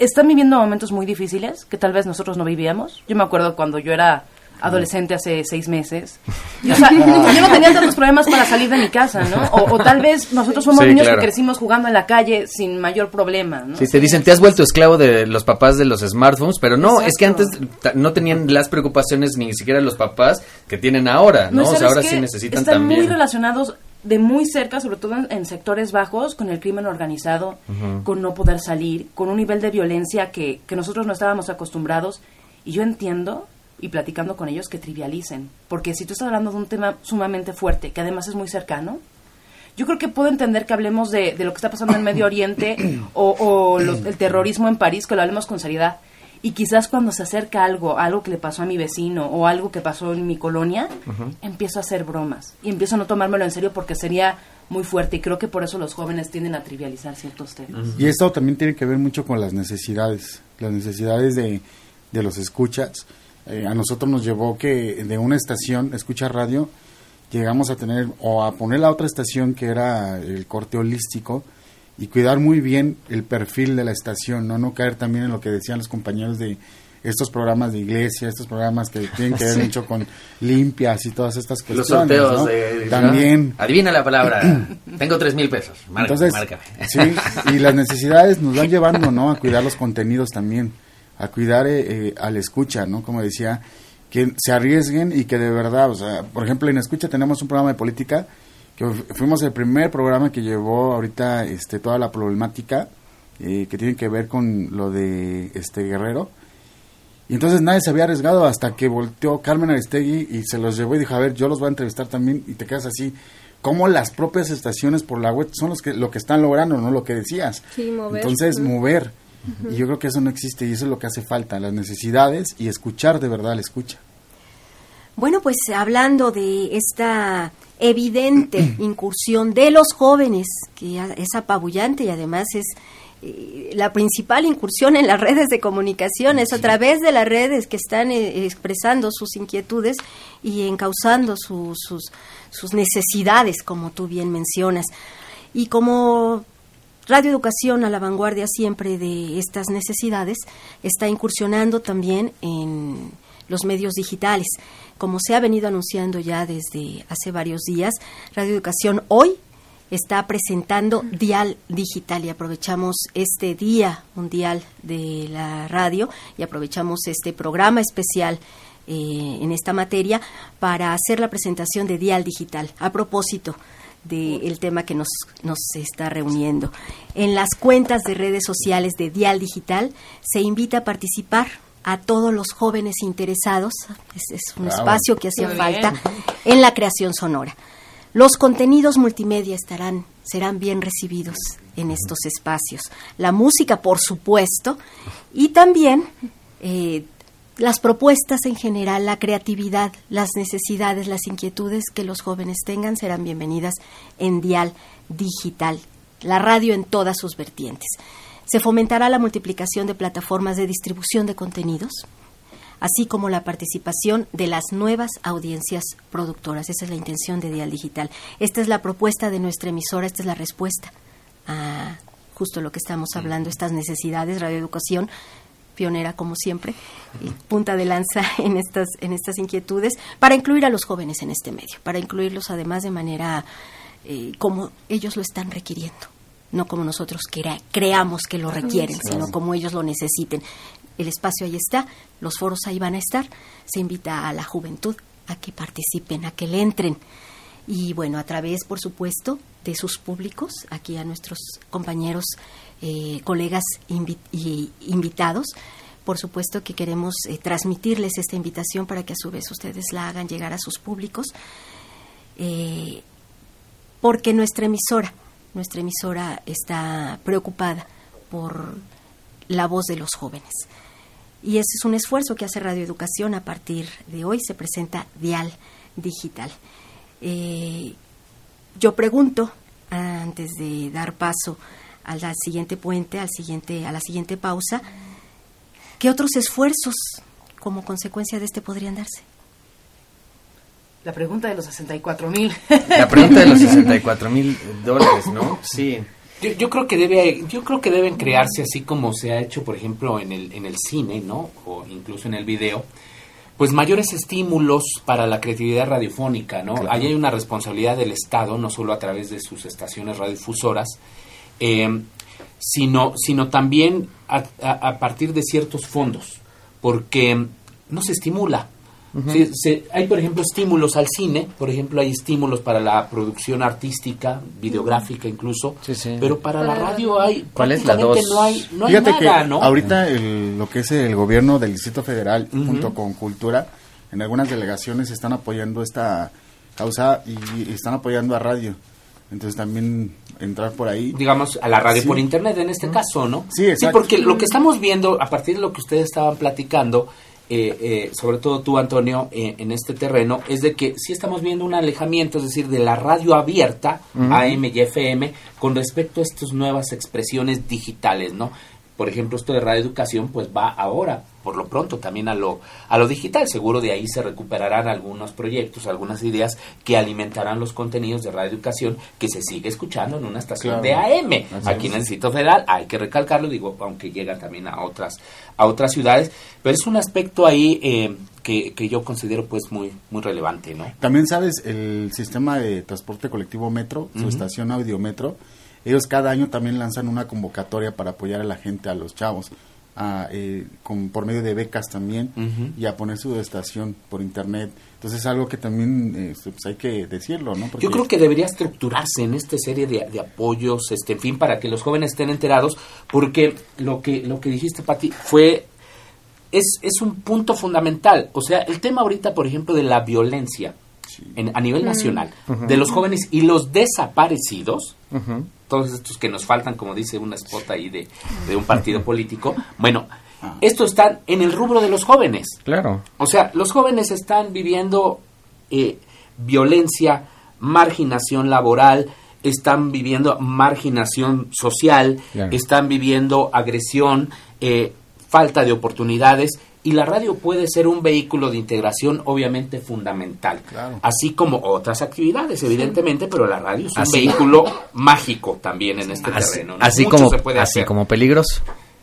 están viviendo momentos muy difíciles que tal vez nosotros no vivíamos. Yo me acuerdo cuando yo era adolescente hace seis meses. Y, o sea, yo no tenía tantos problemas para salir de mi casa, ¿no? O, o tal vez nosotros somos sí, niños claro. que crecimos jugando en la calle sin mayor problema, ¿no? Sí, te dicen, te has vuelto esclavo de los papás de los smartphones, pero no, Exacto. es que antes no tenían las preocupaciones ni siquiera los papás que tienen ahora, ¿no? no o sea, ahora sí necesitan están también. muy relacionados de muy cerca, sobre todo en, en, sectores bajos, con el crimen organizado, uh -huh. con no poder salir, con un nivel de violencia que, que nosotros no estábamos acostumbrados. Y yo entiendo y platicando con ellos que trivialicen. Porque si tú estás hablando de un tema sumamente fuerte, que además es muy cercano, yo creo que puedo entender que hablemos de, de lo que está pasando en Medio Oriente o, el terrorismo en París, que lo hablemos con seriedad. Y quizás cuando se acerca algo, algo que le pasó a mi vecino o algo que pasó en mi colonia, empiezo a hacer bromas y empiezo a no tomármelo en serio porque sería muy fuerte y creo que por eso los jóvenes tienden a trivializar ciertos temas. Y esto también tiene que ver mucho con las necesidades, las necesidades de, de los escuchas. Eh, a nosotros nos llevó que de una estación, escucha radio, llegamos a tener o a poner la otra estación que era el corte holístico y cuidar muy bien el perfil de la estación, no no caer también en lo que decían los compañeros de estos programas de iglesia, estos programas que tienen que ver Sí. mucho con limpias y todas estas Los cuestiones. sorteos ¿no? de... También. ¿no? Adivina la palabra. Tengo tres mil pesos. Marca, Entonces, márcame. sí, y las necesidades nos van llevando, ¿no? A cuidar los contenidos también, a cuidar eh, eh, al escucha, ¿no? Como decía, que se arriesguen y que de verdad, o sea, por ejemplo, en Escucha tenemos un programa de política, que fu- fuimos el primer programa que llevó ahorita este, toda la problemática eh, que tiene que ver con lo de este Guerrero. Y entonces nadie se había arriesgado hasta que volteó Carmen Aristegui y se los llevó y dijo, a ver, yo los voy a entrevistar también y te quedas así. Como las propias estaciones por la web son los que, lo que están logrando, ¿no? Lo que decías. Sí, mover. Entonces, Y yo creo que eso no existe y eso es lo que hace falta, las necesidades y escuchar de verdad la escucha. Bueno, pues hablando de esta evidente incursión de los jóvenes, que es apabullante y además es eh, la principal incursión en las redes de comunicación, es a través de las redes que están eh, expresando sus inquietudes y encauzando su- sus, sus necesidades, como tú bien mencionas. Y como Radio Educación a la vanguardia siempre de estas necesidades está incursionando también en los medios digitales. Como se ha venido anunciando ya desde hace varios días, Radio Educación hoy está presentando Dial Digital y aprovechamos este Día Mundial de la Radio y aprovechamos este programa especial eh, en esta materia para hacer la presentación de Dial Digital. A propósito, del tema que nos, nos está reuniendo. En las cuentas de redes sociales de Dial Digital se invita a participar a todos los jóvenes interesados, es, es un Bravo. espacio que hacía falta, en la creación sonora. Los contenidos multimedia estarán, serán bien recibidos en estos espacios. La música, por supuesto, y también eh, las propuestas en general, la creatividad, las necesidades, las inquietudes que los jóvenes tengan serán bienvenidas en Dial Digital, la radio en todas sus vertientes. Se fomentará la multiplicación de plataformas de distribución de contenidos, así como la participación de las nuevas audiencias productoras. Esa es la intención de Dial Digital. Esta es la propuesta de nuestra emisora, esta es la respuesta a justo lo que estamos hablando, estas necesidades, radioeducación pionera como siempre y punta de lanza en estas en estas inquietudes para incluir a los jóvenes en este medio para incluirlos además de manera eh, como ellos lo están requiriendo no como nosotros crea- creamos que lo requieren sino como ellos lo necesiten. El espacio ahí está los foros ahí van a estar se invita a la juventud a que participen a que le entren. Y bueno, a través, por supuesto, de sus públicos, aquí a nuestros compañeros, eh, colegas invi- invitados, por supuesto que queremos eh, transmitirles esta invitación para que a su vez ustedes la hagan llegar a sus públicos, eh, porque nuestra emisora, nuestra emisora está preocupada por la voz de los jóvenes. Y ese es un esfuerzo que hace Radio Educación. A partir de hoy se presenta Dial Digital. Yo pregunto, antes de dar paso al, al siguiente puente, al siguiente, a la siguiente pausa, ¿qué otros esfuerzos como consecuencia de este podrían darse? La pregunta de los 64 mil. La pregunta de los 64 mil dólares, ¿no? Sí. Yo, yo creo que debe yo creo que deben crearse así como se ha hecho por ejemplo en el en el cine no o incluso en el video pues mayores estímulos para la creatividad radiofónica no Claro. ahí hay una responsabilidad del Estado no solo a través de sus estaciones radiodifusoras eh, sino sino también a, a- a partir de ciertos fondos porque no se estimula se- hay, por ejemplo, estímulos al cine, por ejemplo, hay estímulos para la producción artística, videográfica incluso, Sí, sí. pero para la radio hay ¿Cuál es la dos? no hay, no hay Fíjate nada, que ¿no? ahorita el- lo que es el gobierno del Distrito Federal junto con Cultura, en algunas delegaciones están apoyando esta causa y, y están apoyando a radio. Entonces también entrar por ahí. digamos, a la radio Sí. por internet en este caso, ¿no? Sí, exacto. porque lo que estamos viendo, a partir de lo que ustedes estaban platicando, eh, eh, sobre todo tú, Antonio, eh, en este terreno, es de que sí estamos viendo un alejamiento, es decir, de la radio abierta, AM y FM, con respecto a estas nuevas expresiones digitales, ¿no? Por ejemplo, esto de radioeducación, pues va ahora, por lo pronto, también a lo, a lo digital. Seguro de ahí se recuperarán algunos proyectos, algunas ideas que alimentarán los contenidos de radioeducación que se sigue escuchando en una estación Claro. de AM. Así Aquí es. en el Distrito Federal hay que recalcarlo, digo, aunque llega también a otras, a otras ciudades, pero es un aspecto ahí eh, que, que yo considero pues muy, muy relevante, ¿no? También sabes, el sistema de transporte colectivo Metro, su estación Audiometro, ellos cada año también lanzan una convocatoria para apoyar a la gente, a los chavos, a, eh, con, por medio de becas también, y a poner su estación por internet. Entonces es algo que también eh, pues hay que decirlo, ¿no? Porque- Yo creo que debería estructurarse en esta serie de, de apoyos, este, en fin, para que los jóvenes estén enterados, porque lo que, lo que dijiste, Pati, fue es, es un punto fundamental. O sea, el tema ahorita, por ejemplo, de la violencia en- a nivel nacional, de los jóvenes y los desaparecidos, Ujú. Todos estos que nos faltan, como dice una spot ahí de, de un partido político, bueno, estos están en el rubro de los jóvenes. Claro. O sea, los jóvenes están viviendo eh, violencia, marginación laboral, están viviendo marginación social, Claro. están viviendo agresión, eh, falta de oportunidades y la radio puede ser un vehículo de integración obviamente fundamental, Claro. así como otras actividades evidentemente, pero la radio es un Así. vehículo mágico también en este Así, terreno. ¿no? así Mucho como se puede así hacer. como peligroso.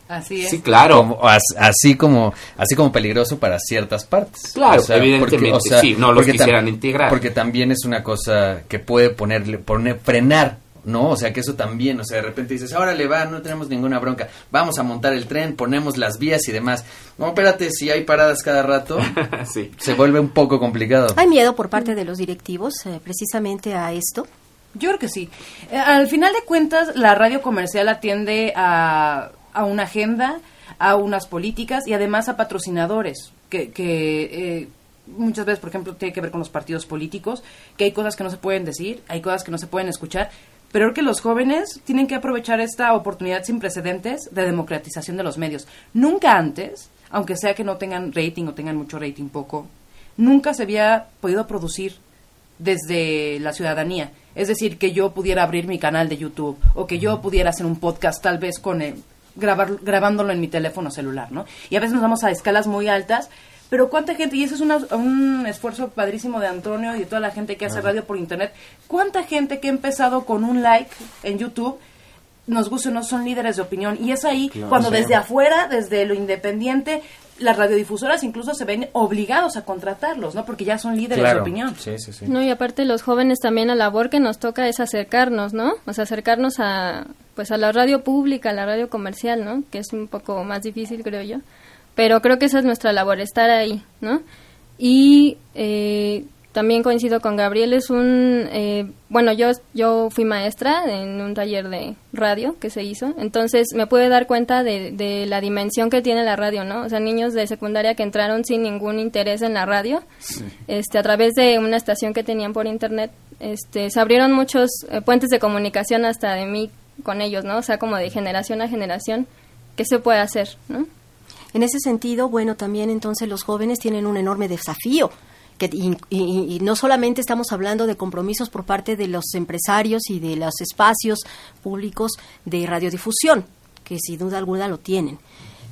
Así es. Sí, claro. Como- así como así como peligroso para ciertas partes. Claro, evidentemente, sí, no los quisieran integrar. Porque también es una cosa que puede ponerle poner frenar, ¿no? O sea, que eso también, o sea, de repente dices, "Ahora le va, no tenemos ninguna bronca. Vamos a montar el tren, ponemos las vías y demás." No, espérate, si hay paradas cada rato, sí. se vuelve un poco complicado. ¿Hay miedo por parte de los directivos eh, precisamente a esto? Yo creo que sí. Eh, al final de cuentas, la radio comercial atiende a, a una agenda, a unas políticas y además a patrocinadores que, que eh, muchas veces, por ejemplo, tiene que ver con los partidos políticos, que hay cosas que no se pueden decir, hay cosas que no se pueden escuchar, pero que los jóvenes tienen que aprovechar esta oportunidad sin precedentes de democratización de los medios. Nunca antes, aunque sea que no tengan rating o tengan mucho rating poco, nunca se había podido producir desde la ciudadanía. Es decir, que yo pudiera abrir mi canal de YouTube o que yo pudiera hacer un podcast tal vez con el, grabar, grabándolo en mi teléfono celular, ¿no? Y a veces nos vamos a escalas muy altas, pero cuánta gente, y eso es una- un esfuerzo padrísimo de Antonio y de toda la gente que hace radio por internet, cuánta gente que ha empezado con un like en YouTube nos gusta o no son líderes de opinión y es ahí cuando desde afuera, desde lo independiente, las radiodifusoras incluso se ven obligados a contratarlos, ¿no? Porque ya son líderes de opinión. Sí, sí, sí. No, y aparte los jóvenes también la labor que nos toca es acercarnos, ¿no? O sea, acercarnos a pues a la radio pública, a la radio comercial, ¿no? Que es un poco más difícil, creo yo. Pero creo que esa es nuestra labor, estar ahí, ¿no? Y eh, también coincido con Gabriel, es un... eh, bueno, yo, yo fui maestra en un taller de radio que se hizo, entonces me pude dar cuenta de, de la dimensión que tiene la radio, ¿no? O sea, niños de secundaria que entraron sin ningún interés en la radio, este, a través de una estación que tenían por internet, este, se abrieron muchos eh, puentes de comunicación hasta de mí con ellos, ¿no? O sea, como de generación a generación, ¿qué se puede hacer, ¿no? En ese sentido, bueno, también entonces los jóvenes tienen un enorme desafío. Que, y, y- y no solamente estamos hablando de compromisos por parte de los empresarios y de los espacios públicos de radiodifusión, que sin duda alguna lo tienen,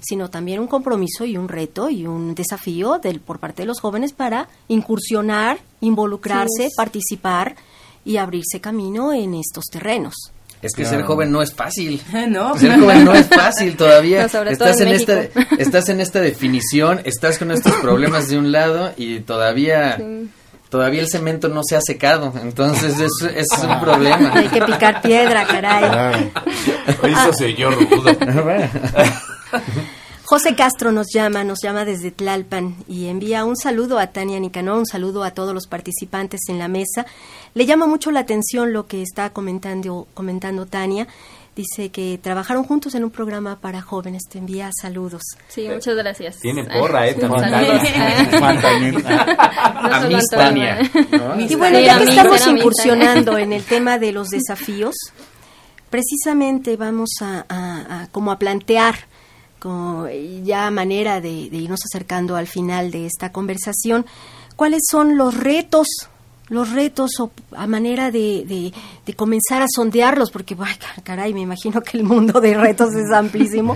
sino también un compromiso y un reto y un desafío del, por parte de los jóvenes para incursionar, involucrarse, participar y abrirse camino en estos terrenos. Es que Claro. ser joven no es fácil. ¿No? Ser joven no es fácil todavía. No, sobre todo estás en en esta estás en esta definición, estás con estos problemas de un lado y todavía Sí. todavía el cemento no se ha secado, entonces es, es un problema. Hay que picar piedra, caray. Claro. Eso se oyó rudo. José Castro nos llama, nos llama desde Tlalpan y envía un saludo a Tania Nicanor, un saludo a todos los participantes en la mesa. Le llama mucho la atención lo que está comentando, comentando Tania. Dice que trabajaron juntos en un programa para jóvenes. Te envía saludos. Sí, muchas gracias. Tiene porra, ¿eh? También. a mí, Tania. Y bueno, ya que estamos incursionando en el tema de los desafíos, precisamente vamos a, a, a como a plantear como ya manera de, irnos acercando al final de esta conversación, ¿cuáles son los retos los retos o a manera de, de, comenzar a sondearlos, porque, ay, caray, me imagino que el mundo de retos es amplísimo.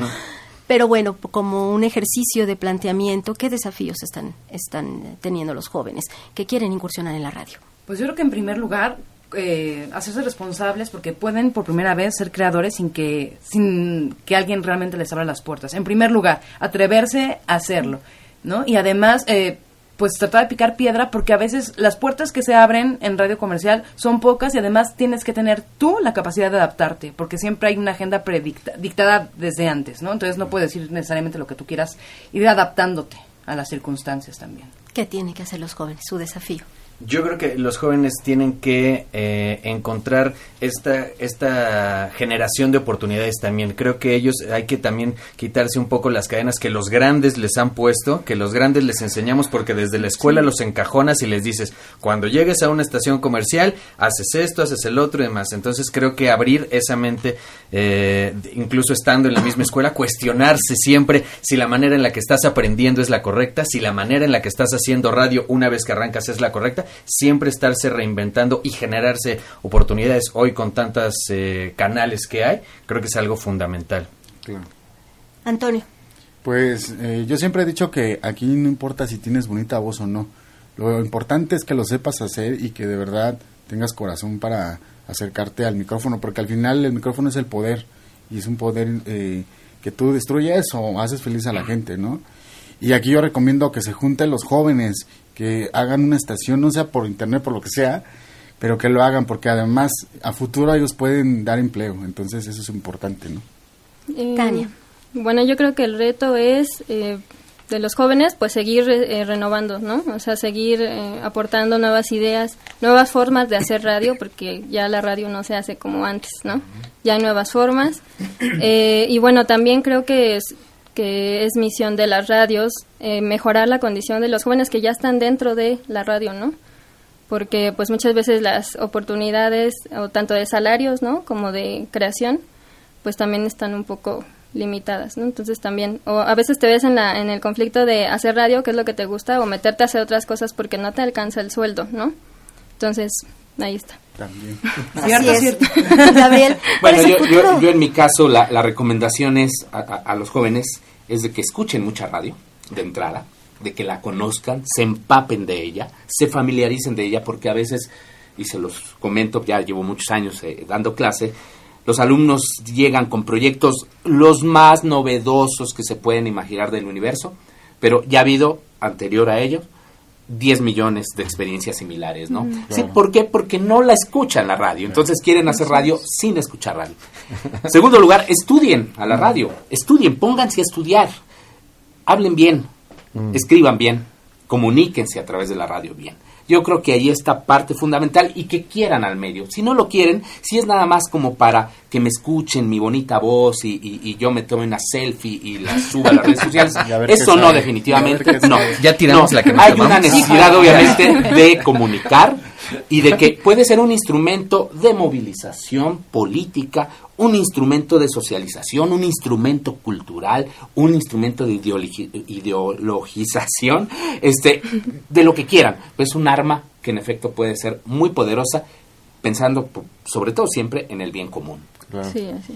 Pero bueno, como un ejercicio de planteamiento, ¿qué desafíos están, están teniendo los jóvenes que quieren incursionar en la radio? Pues yo creo que en primer lugar, eh, hacerse responsables porque pueden por primera vez ser creadores sin que sin que alguien realmente les abra las puertas. En primer lugar, atreverse a hacerlo, ¿no? Y además eh, pues tratar de picar piedra porque a veces las puertas que se abren en radio comercial son pocas y además tienes que tener tú la capacidad de adaptarte porque siempre hay una agenda predictada desde antes, ¿no? Entonces no puedes decir necesariamente lo que tú quieras, ir adaptándote a las circunstancias también. ¿Qué tienen que hacer los jóvenes? Su desafío. Yo creo que los jóvenes tienen que eh, encontrar esta, esta generación de oportunidades también. Creo que ellos hay que también quitarse un poco las cadenas que los grandes les han puesto, que los grandes les enseñamos porque desde la escuela los encajonas y les dices, cuando llegues a una estación comercial, haces esto, haces el otro y demás. Entonces creo que abrir esa mente, eh, incluso estando en la misma escuela, cuestionarse siempre si la manera en la que estás aprendiendo es la correcta, si la manera en la que estás haciendo radio una vez que arrancas es la correcta siempre estarse reinventando y generarse oportunidades hoy con tantos eh, canales que hay, creo que es algo fundamental. Antonio. Pues eh, yo siempre he dicho que aquí no importa si tienes bonita voz o no. Lo importante es que lo sepas hacer y que de verdad tengas corazón para acercarte al micrófono, porque al final el micrófono es el poder y es un poder eh, que tú destruyes o haces feliz a la gente, ¿no? Y aquí yo recomiendo que se junten los jóvenes que hagan una estación, no sea por internet, por lo que sea, pero que lo hagan, porque además a futuro ellos pueden dar empleo, entonces eso es importante, ¿no? Eh, Tania. Bueno, yo creo que el reto es eh, de los jóvenes, pues seguir eh, renovando, ¿no? O sea, seguir aportando nuevas ideas, nuevas formas de hacer radio, porque ya la radio no se hace como antes, ¿no? Ya hay nuevas formas. y bueno, también creo que es, que es misión de las radios, eh, mejorar la condición de los jóvenes que ya están dentro de la radio, ¿no? Porque pues muchas veces las oportunidades, o tanto de salarios, ¿no? Como de creación, pues también están un poco limitadas, ¿no? Entonces también, o a veces te ves en, la, en el conflicto de hacer radio, que es lo que te gusta, o meterte a hacer otras cosas porque no te alcanza el sueldo, ¿no? Entonces, ahí está. También. Cierto, cierto. Gabriel, bueno, yo, yo, en mi caso la, la recomendación es a, a, los jóvenes es de que escuchen mucha radio de entrada, de que la conozcan, se empapen de ella, se familiaricen de ella, porque a veces, y se los comento, ya llevo muchos años eh, dando clase, los alumnos llegan con proyectos los más novedosos que se pueden imaginar del universo, pero ya ha habido, anterior a ello, 10 millones de experiencias similares, ¿no? Sí, ¿por qué? Porque no la escuchan la radio, entonces quieren hacer radio sin escuchar radio. Segundo lugar, estudien a la radio, estudien, pónganse a estudiar, hablen bien, mm. escriban bien, comuníquense a través de la radio bien. Yo creo que ahí está parte fundamental y que quieran al medio. Si no lo quieren, si es nada más como para que me escuchen mi bonita voz y, yo me tome una selfie y la suba a las redes sociales, eso no, definitivamente no. Ya tiramos la que Hay una necesidad, obviamente, de comunicar y de que puede ser un instrumento de movilización política, un instrumento de socialización, un instrumento cultural, un instrumento de ideologización, este, de lo que quieran. Pues un arma que en efecto puede ser muy poderosa, pensando sobre todo siempre en el bien común. Sí, así.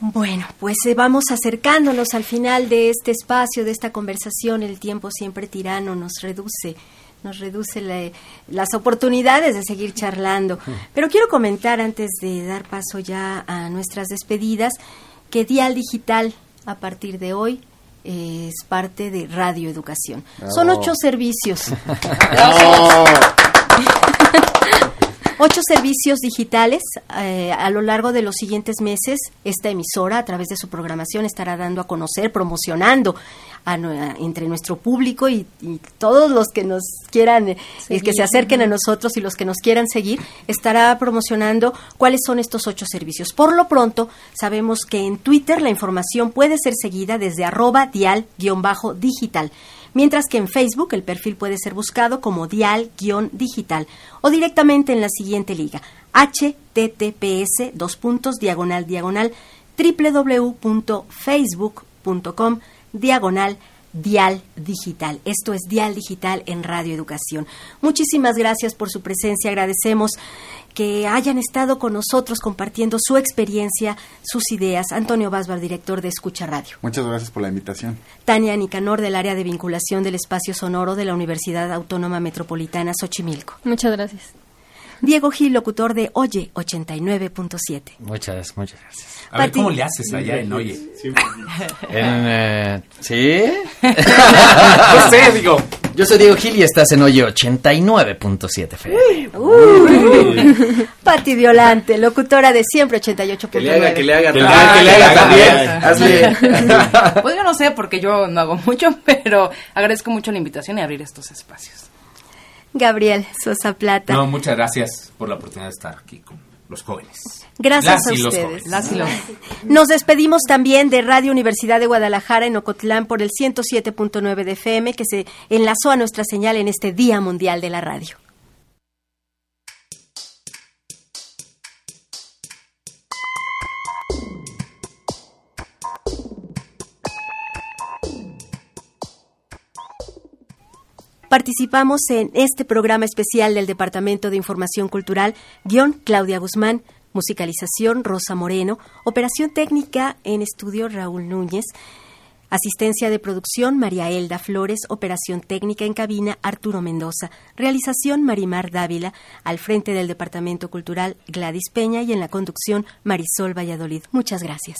Bueno, pues eh, vamos acercándonos al final de este espacio, de esta conversación. El tiempo siempre tirano nos reduce nos reduce las oportunidades de seguir charlando. Pero quiero comentar antes de dar paso ya a nuestras despedidas que Dial Digital a partir de hoy es parte de Radio Educación. Son ocho servicios. Ocho servicios digitales eh, a lo largo de los siguientes meses. Esta emisora, a través de su programación, estará dando a conocer, promocionando entre nuestro público y, todos los que nos quieran, eh, que se acerquen a nosotros y los que nos quieran seguir, estará promocionando cuáles son estos ocho servicios. Por lo pronto, sabemos que en Twitter la información puede ser seguida desde arroba dial-digital mientras que en Facebook el perfil puede ser buscado como dial-digital o directamente en la siguiente liga https dos puntos diagonal diagonal www.facebook.com diagonal Dial Digital. Esto es Dial Digital en Radio Educación. Muchísimas gracias por su presencia. Agradecemos que hayan estado con nosotros compartiendo su experiencia, sus ideas. Antonio Basbar, director de Escucha Radio. Muchas gracias por la invitación. Tania Nicanor, del área de vinculación del espacio sonoro de la Universidad Autónoma Metropolitana Xochimilco. Muchas gracias. Diego Gil, locutor de Oye 89.7. Muchas, muchas gracias. A ver, ¿cómo le haces allá en Oye? Sí. En, eh, ¿Sí? no sé, digo. Yo soy Diego Gil y estás en Oye 89.7 uh, Pati Violante, locutora de siempre 88.9. Que le haga, que le haga, que le haga, que le haga también. Hazle. Pues yo no sé porque yo no hago mucho, pero agradezco mucho la invitación y abrir estos espacios. Gabriel Sosa Plata. No, muchas gracias por la oportunidad de estar aquí con los jóvenes. Gracias a ustedes. Nos despedimos también de Radio Universidad de Guadalajara en Ocotlán por el 107.9 de FM que se enlazó a nuestra señal en este Día Mundial de la Radio. 'Participamos en este programa especial del Departamento de Información Cultural, guion Claudia Guzmán, musicalización Rosa Moreno, operación técnica en estudio Raúl Núñez, asistencia de producción María Elda Flores, operación técnica en cabina Arturo Mendoza, realización Marimar Dávila, al frente del Departamento Cultural Gladys Peña y en la conducción Marisol Valladolid. Muchas gracias.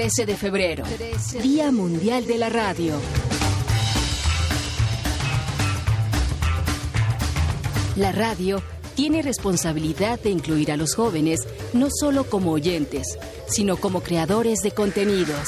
13 de febrero, Día Mundial de la Radio. La radio tiene responsabilidad de incluir a los jóvenes no solo como oyentes, sino como creadores de contenidos.